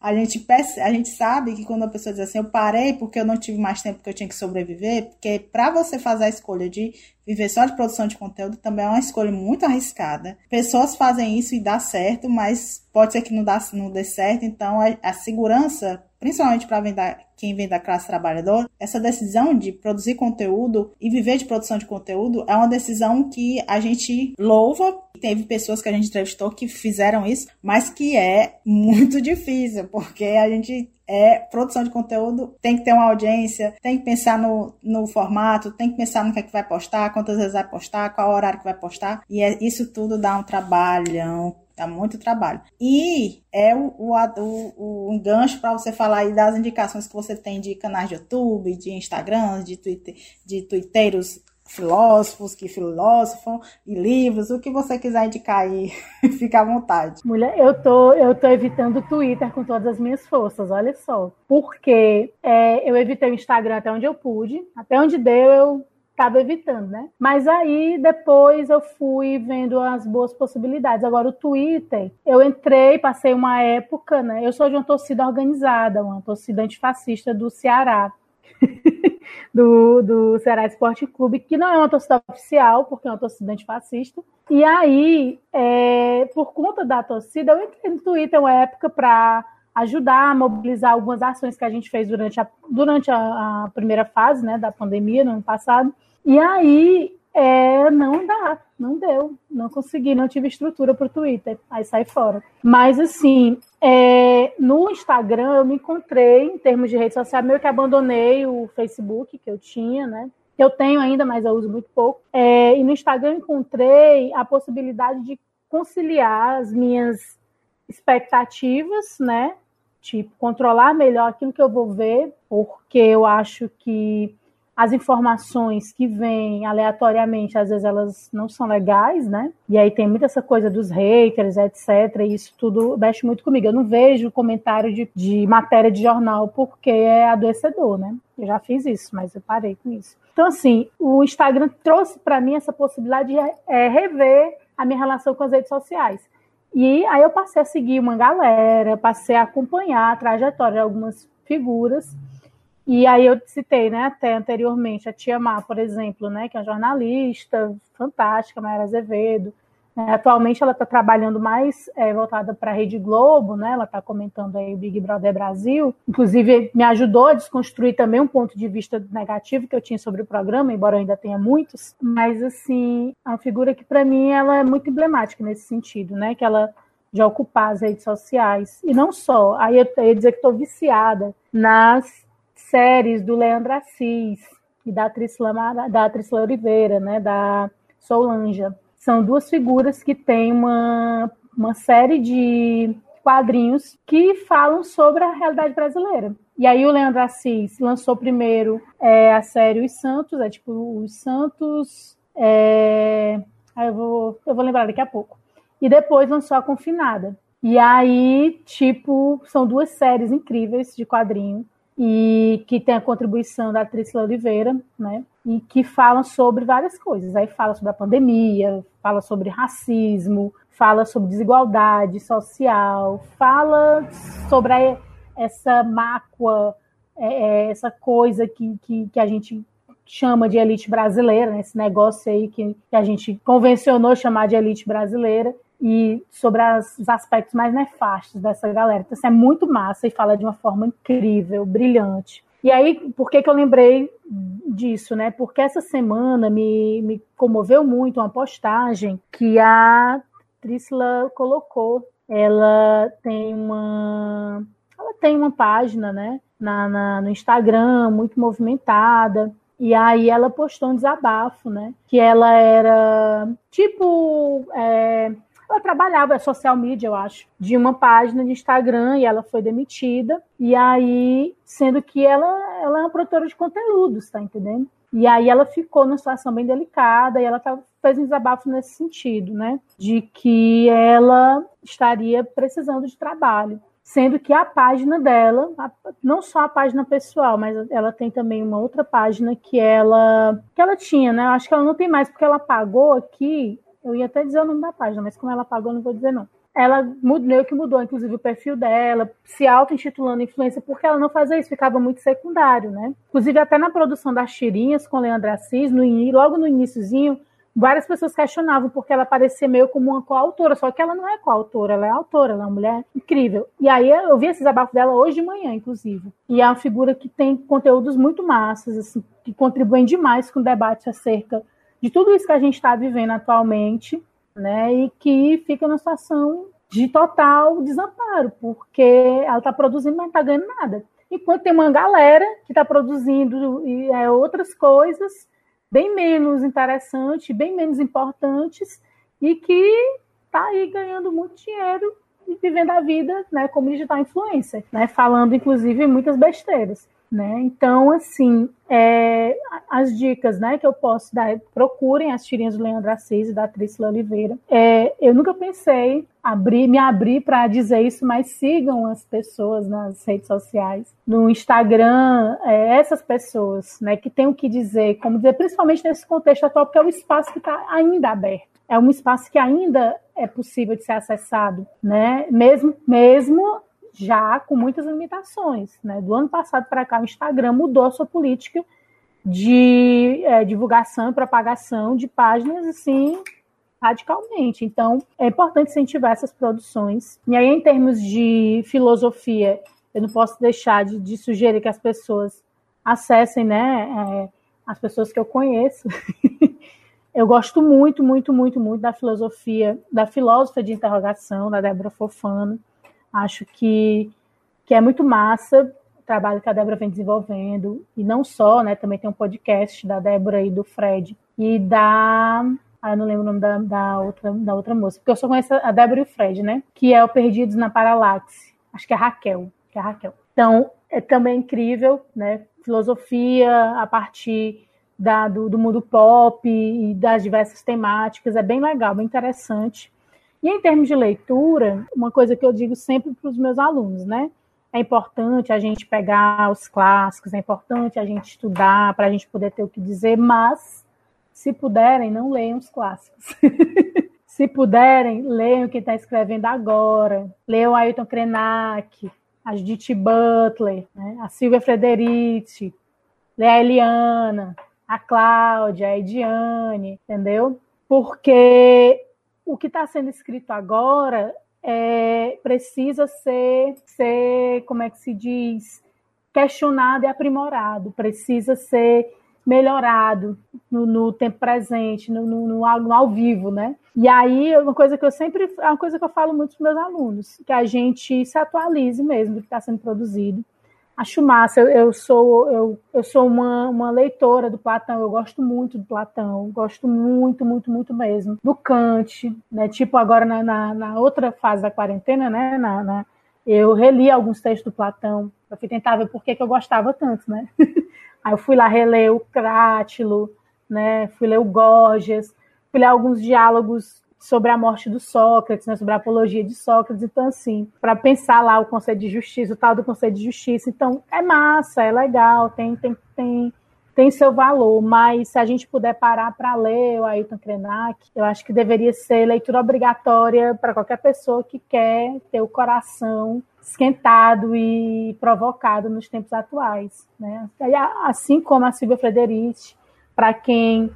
a gente, a gente sabe que quando a pessoa diz assim, eu parei porque eu não tive mais tempo que eu tinha que sobreviver, porque para você fazer a escolha de viver só de produção de conteúdo também é uma escolha muito arriscada. Pessoas fazem isso e dá certo, mas pode ser que não, dá, não dê certo, então a, a segurança principalmente para quem vem da classe trabalhadora, essa decisão de produzir conteúdo e viver de produção de conteúdo é uma decisão que a gente louva. Teve pessoas que a gente entrevistou que fizeram isso, mas que é muito (laughs) difícil, porque a gente é produção de conteúdo, tem que ter uma audiência, tem que pensar no, no formato, tem que pensar no que é que vai postar, quantas vezes vai postar, qual horário que vai postar, e é, isso tudo dá um trabalhão Dá muito trabalho. E é o, o, o, o engancho para você falar aí das indicações que você tem de canais de YouTube, de Instagram, de, Twitter, de twitteiros filósofos que filosofam e livros, o que você quiser indicar aí, (laughs) fica à vontade. Mulher, eu tô, eu tô evitando o Twitter com todas as minhas forças, olha só. Porque é, eu evitei o Instagram até onde eu pude, até onde deu eu estava evitando, né? Mas aí depois eu fui vendo as boas possibilidades. Agora o Twitter, eu entrei, passei uma época, né? Eu sou de uma torcida organizada, uma torcida antifascista do Ceará. (laughs) do, do Ceará Esporte Clube, que não é uma torcida oficial, porque é uma torcida antifascista. E aí, é, por conta da torcida, eu entrei no Twitter uma época para ajudar a mobilizar algumas ações que a gente fez durante a, durante a, a primeira fase né, da pandemia, no ano passado. E aí, é, não dá, não deu, não consegui, não tive estrutura para o Twitter, aí sai fora. Mas assim, é, no Instagram eu me encontrei, em termos de rede social, meio que abandonei o Facebook que eu tinha, né? Eu tenho ainda, mas eu uso muito pouco. É, e no Instagram eu encontrei a possibilidade de conciliar as minhas expectativas, né? Tipo, controlar melhor aquilo que eu vou ver, porque eu acho que as informações que vêm aleatoriamente, às vezes elas não são legais, né? E aí tem muita essa coisa dos haters, etc. E isso tudo mexe muito comigo. Eu não vejo comentário de, de matéria de jornal porque é adoecedor, né? Eu já fiz isso, mas eu parei com isso. Então, assim, o Instagram trouxe para mim essa possibilidade de é, rever a minha relação com as redes sociais. E aí eu passei a seguir uma galera, passei a acompanhar a trajetória de algumas figuras e aí eu citei, né, até anteriormente, a Tia Má, por exemplo, né, que é uma jornalista fantástica, Mayara Azevedo. É, atualmente ela está trabalhando mais é, voltada para a Rede Globo, né? Ela está comentando aí o Big Brother Brasil. Inclusive, me ajudou a desconstruir também um ponto de vista negativo que eu tinha sobre o programa, embora eu ainda tenha muitos. Mas, assim, é uma figura que, para mim, ela é muito emblemática nesse sentido, né? Que ela já ocupar as redes sociais. E não só. Aí eu ia dizer que estou viciada nas séries do Leandro Assis e da Trisla, da Oliveira, né, da Solanja. são duas figuras que têm uma, uma série de quadrinhos que falam sobre a realidade brasileira. E aí o Leandro Assis lançou primeiro é, a série Os Santos, é tipo Os Santos. É... Eu, vou, eu vou lembrar daqui a pouco. E depois lançou a Confinada. E aí, tipo, são duas séries incríveis de quadrinho e que tem a contribuição da atriz Oliveira, né? E que falam sobre várias coisas. Aí fala sobre a pandemia, fala sobre racismo, fala sobre desigualdade social, fala sobre a, essa mácua, é, é, essa coisa que, que, que, a gente chama de elite brasileira, né? esse negócio aí que, que a gente convencionou chamar de elite brasileira, e sobre as, os aspectos mais nefastos dessa galera. Então, assim, é muito massa e fala de uma forma incrível, brilhante. E aí, por que, que eu lembrei disso, né? Porque essa semana me, me comoveu muito uma postagem que a Trisla colocou. Ela tem uma, ela tem uma página, né, na, na, no Instagram muito movimentada. E aí ela postou um desabafo, né? Que ela era tipo. É, ela trabalhava é social media, eu acho, de uma página de Instagram e ela foi demitida. E aí, sendo que ela, ela é uma produtora de conteúdos, tá entendendo? E aí ela ficou numa situação bem delicada e ela tá, fez um desabafo nesse sentido, né? De que ela estaria precisando de trabalho. Sendo que a página dela, não só a página pessoal, mas ela tem também uma outra página que ela que ela tinha, né? Eu acho que ela não tem mais porque ela pagou aqui. Eu ia até dizer o nome da página, mas como ela pagou, não vou dizer não ela meio que mudou, inclusive, o perfil dela, se auto-intitulando influência, porque ela não fazia isso, ficava muito secundário, né? Inclusive, até na produção das tirinhas com Leandra Assis, no, logo no iníciozinho, várias pessoas questionavam porque ela parecia meio como uma coautora, só que ela não é coautora, ela é autora, ela é uma mulher incrível. E aí eu vi esse desabafo dela hoje de manhã, inclusive. E é uma figura que tem conteúdos muito massas, assim, que contribuem demais com o debate acerca de tudo isso que a gente está vivendo atualmente né? E que fica numa situação de total desamparo, porque ela está produzindo, mas não está ganhando nada. Enquanto tem uma galera que está produzindo é, outras coisas bem menos interessantes, bem menos importantes, e que está aí ganhando muito dinheiro e vivendo a vida né, como digital influencer, né, falando inclusive muitas besteiras. Né? Então, assim, é, as dicas né, que eu posso dar, procurem as tirinhas do Leandro Assis e da Trícila Oliveira. É, eu nunca pensei abrir, me abrir para dizer isso, mas sigam as pessoas nas redes sociais, no Instagram, é, essas pessoas né, que têm o que dizer, como dizer, principalmente nesse contexto atual, porque é um espaço que está ainda aberto. É um espaço que ainda é possível de ser acessado, né? Mesmo, mesmo já com muitas limitações. Né? Do ano passado para cá, o Instagram mudou a sua política de é, divulgação e propagação de páginas assim radicalmente. Então, é importante incentivar essas produções. E aí, em termos de filosofia, eu não posso deixar de, de sugerir que as pessoas acessem, né, é, as pessoas que eu conheço. (laughs) eu gosto muito, muito, muito, muito da filosofia, da filósofa de interrogação, da Débora Fofano. Acho que, que é muito massa o trabalho que a Débora vem desenvolvendo, e não só, né? Também tem um podcast da Débora e do Fred, e da. Ah, eu não lembro o nome da, da, outra, da outra moça, porque eu só conheço a Débora e o Fred, né? Que é o Perdidos na Paralaxe. Acho que é a Raquel, que é a Raquel. Então, é também incrível, né? Filosofia a partir da, do, do, mundo pop e das diversas temáticas, é bem legal, bem interessante. E em termos de leitura, uma coisa que eu digo sempre para os meus alunos, né? É importante a gente pegar os clássicos, é importante a gente estudar para a gente poder ter o que dizer, mas se puderem, não leiam os clássicos. (laughs) se puderem, leiam quem está escrevendo agora. Leiam Ailton Krenak, a Judith Butler, né? a Silvia Frederici, leia a Eliana, a Cláudia, a Ediane, entendeu? Porque o que está sendo escrito agora é, precisa ser, ser, como é que se diz, questionado e aprimorado, precisa ser melhorado no, no tempo presente, no, no, no, ao vivo, né? E aí, uma coisa que eu sempre, é uma coisa que eu falo muito para meus alunos, que a gente se atualize mesmo do que está sendo produzido, acho massa. Eu, eu sou, eu, eu sou uma, uma leitora do Platão, eu gosto muito do Platão, gosto muito, muito, muito mesmo. Do Kant, né? Tipo, agora na, na, na outra fase da quarentena, né? Na, na, eu reli alguns textos do Platão, eu fui tentar ver por que, que eu gostava tanto, né? (laughs) Aí eu fui lá reler o Crátilo, né? Fui ler o Gorgias, fui ler alguns diálogos sobre a morte do Sócrates, né, sobre a apologia de Sócrates, então assim, para pensar lá o conceito de justiça, o tal do conceito de justiça, então é massa, é legal, tem tem tem tem seu valor, mas se a gente puder parar para ler o Ailton Krenak, eu acho que deveria ser leitura obrigatória para qualquer pessoa que quer ter o coração esquentado e provocado nos tempos atuais, né? Assim como a Silvia Frederici, para quem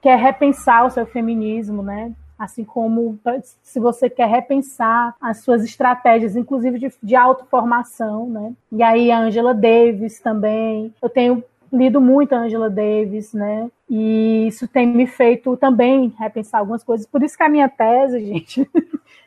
quer repensar o seu feminismo, né? Assim como se você quer repensar as suas estratégias, inclusive de, de autoformação, né? E aí a Angela Davis também. Eu tenho lido muito a Angela Davis, né? E isso tem me feito também repensar algumas coisas. Por isso que a minha tese, (laughs) gente,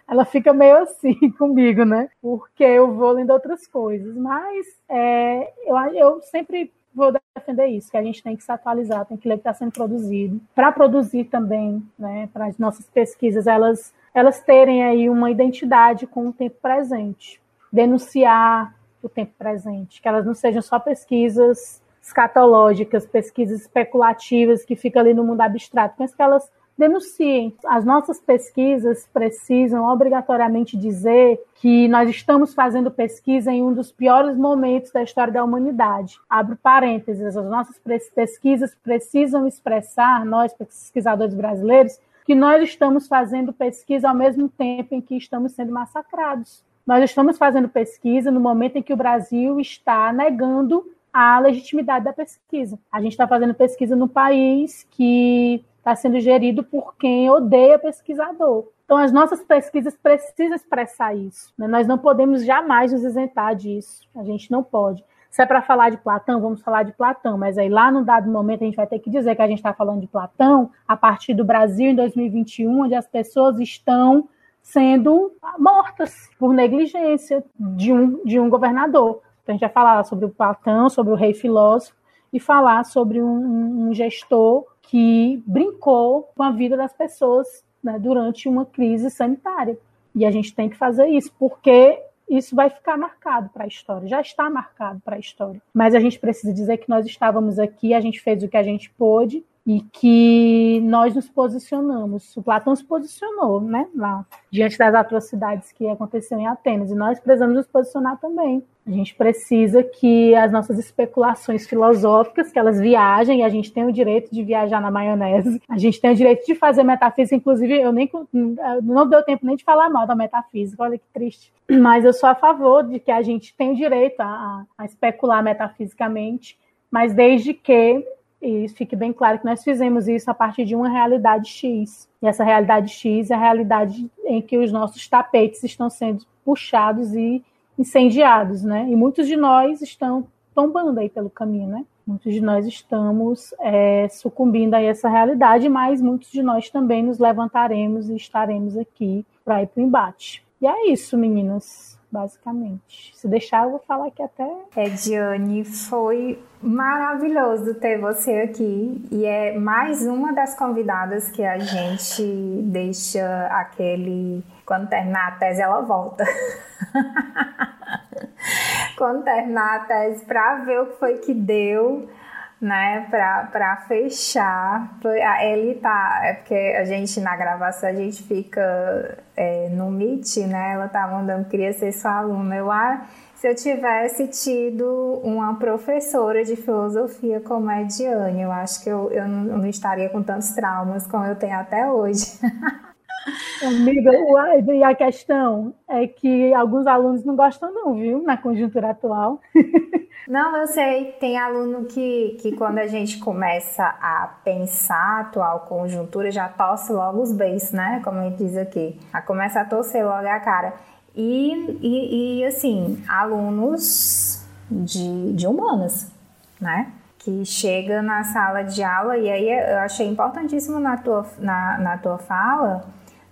ela fica meio assim (laughs) comigo, né? Porque eu vou lendo outras coisas. Mas é, eu, eu sempre vou defender isso, que a gente tem que se atualizar, tem que ler o que está sendo produzido. Para produzir também, né, para as nossas pesquisas, elas, elas terem aí uma identidade com o tempo presente. Denunciar o tempo presente, que elas não sejam só pesquisas escatológicas, pesquisas especulativas que ficam ali no mundo abstrato, mas que elas denunciem. As nossas pesquisas precisam obrigatoriamente dizer que nós estamos fazendo pesquisa em um dos piores momentos da história da humanidade. Abro parênteses, as nossas pesquisas precisam expressar, nós pesquisadores brasileiros, que nós estamos fazendo pesquisa ao mesmo tempo em que estamos sendo massacrados. Nós estamos fazendo pesquisa no momento em que o Brasil está negando a legitimidade da pesquisa. A gente está fazendo pesquisa no país que está sendo gerido por quem odeia pesquisador. Então, as nossas pesquisas precisam expressar isso. Né? Nós não podemos jamais nos isentar disso. A gente não pode. Se é para falar de Platão, vamos falar de Platão, mas aí lá no dado momento a gente vai ter que dizer que a gente está falando de Platão a partir do Brasil em 2021, onde as pessoas estão sendo mortas por negligência de um, de um governador. Então a gente vai falar sobre o Platão, sobre o rei filósofo, e falar sobre um, um gestor que brincou com a vida das pessoas né, durante uma crise sanitária. E a gente tem que fazer isso, porque isso vai ficar marcado para a história, já está marcado para a história. Mas a gente precisa dizer que nós estávamos aqui, a gente fez o que a gente pôde e que nós nos posicionamos. O Platão se posicionou, né, lá, diante das atrocidades que aconteceram em Atenas, e nós precisamos nos posicionar também. A gente precisa que as nossas especulações filosóficas, que elas viajem, e a gente tem o direito de viajar na maionese, a gente tem o direito de fazer metafísica, inclusive eu nem não deu tempo nem de falar mal da metafísica, olha que triste. Mas eu sou a favor de que a gente tem o direito a, a especular metafisicamente, mas desde que e fique bem claro que nós fizemos isso a partir de uma realidade X. E essa realidade X é a realidade em que os nossos tapetes estão sendo puxados e incendiados, né? E muitos de nós estão tombando aí pelo caminho, né? Muitos de nós estamos é, sucumbindo a essa realidade, mas muitos de nós também nos levantaremos e estaremos aqui para ir para o embate. E é isso, meninas, basicamente. Se deixar, eu vou falar aqui até. É, Diane, foi maravilhoso ter você aqui e é mais uma das convidadas que a gente deixa aquele quando terminar a tese, ela volta. (laughs) Quando terminar a tese, para ver o que foi que deu, né, para fechar. Ele tá, é porque a gente na gravação a gente fica é, no Meet, né? Ela tá mandando, queria ser sua aluna. Eu, ah, se eu tivesse tido uma professora de filosofia como a Diane, eu acho que eu, eu não estaria com tantos traumas como eu tenho até hoje. (laughs) Amiga, e a questão é que alguns alunos não gostam não, viu? Na conjuntura atual. (laughs) Não, eu sei. Tem aluno que, que quando a gente começa a pensar a atual conjuntura, já torce logo os beijos, né? Como a gente diz aqui. A começa a torcer logo a cara. E, e, e assim, alunos de, de humanas, né? que chega na sala de aula, e aí eu achei importantíssimo na tua, na, na tua fala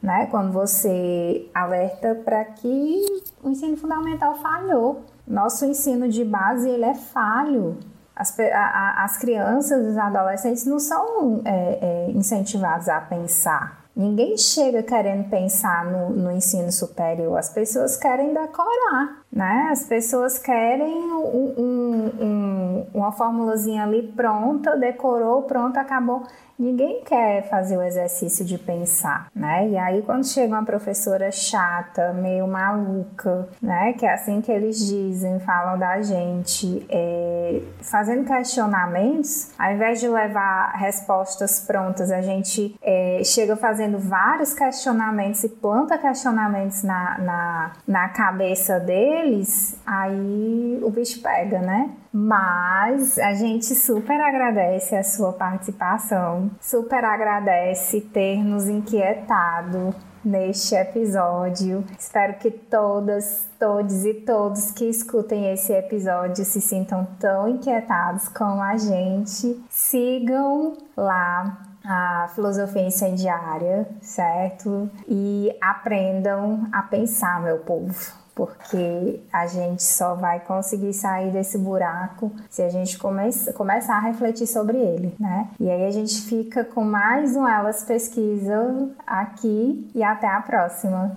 né? Quando você alerta para que o ensino fundamental falhou, Nosso ensino de base ele é falho. As, a, as crianças, os adolescentes não são é, é, incentivados a pensar. Ninguém chega querendo pensar no, no, ensino superior, as pessoas querem decorar, né? As pessoas querem um, um, um, uma formulazinha ali pronta, decorou, pronto, acabou. Ninguém quer fazer o exercício de pensar, né? E aí quando chega uma professora chata, meio maluca, né? Que é assim que eles dizem, falam da gente, é, fazendo questionamentos, ao invés de levar respostas prontas, a gente é, chega fazendo vários questionamentos e planta questionamentos na, na, na cabeça deles, aí o bicho pega, né? Mas a gente super agradece a sua participação, super agradece ter nos inquietado neste episódio. Espero que todas, todos e todos que escutem esse episódio se sintam tão inquietados como a gente. Sigam lá a filosofia incendiária, certo? E aprendam a pensar, meu povo porque a gente só vai conseguir sair desse buraco se a gente come começar a refletir sobre ele, né? E aí a gente fica com mais um Elas Pesquisa aqui e até a próxima.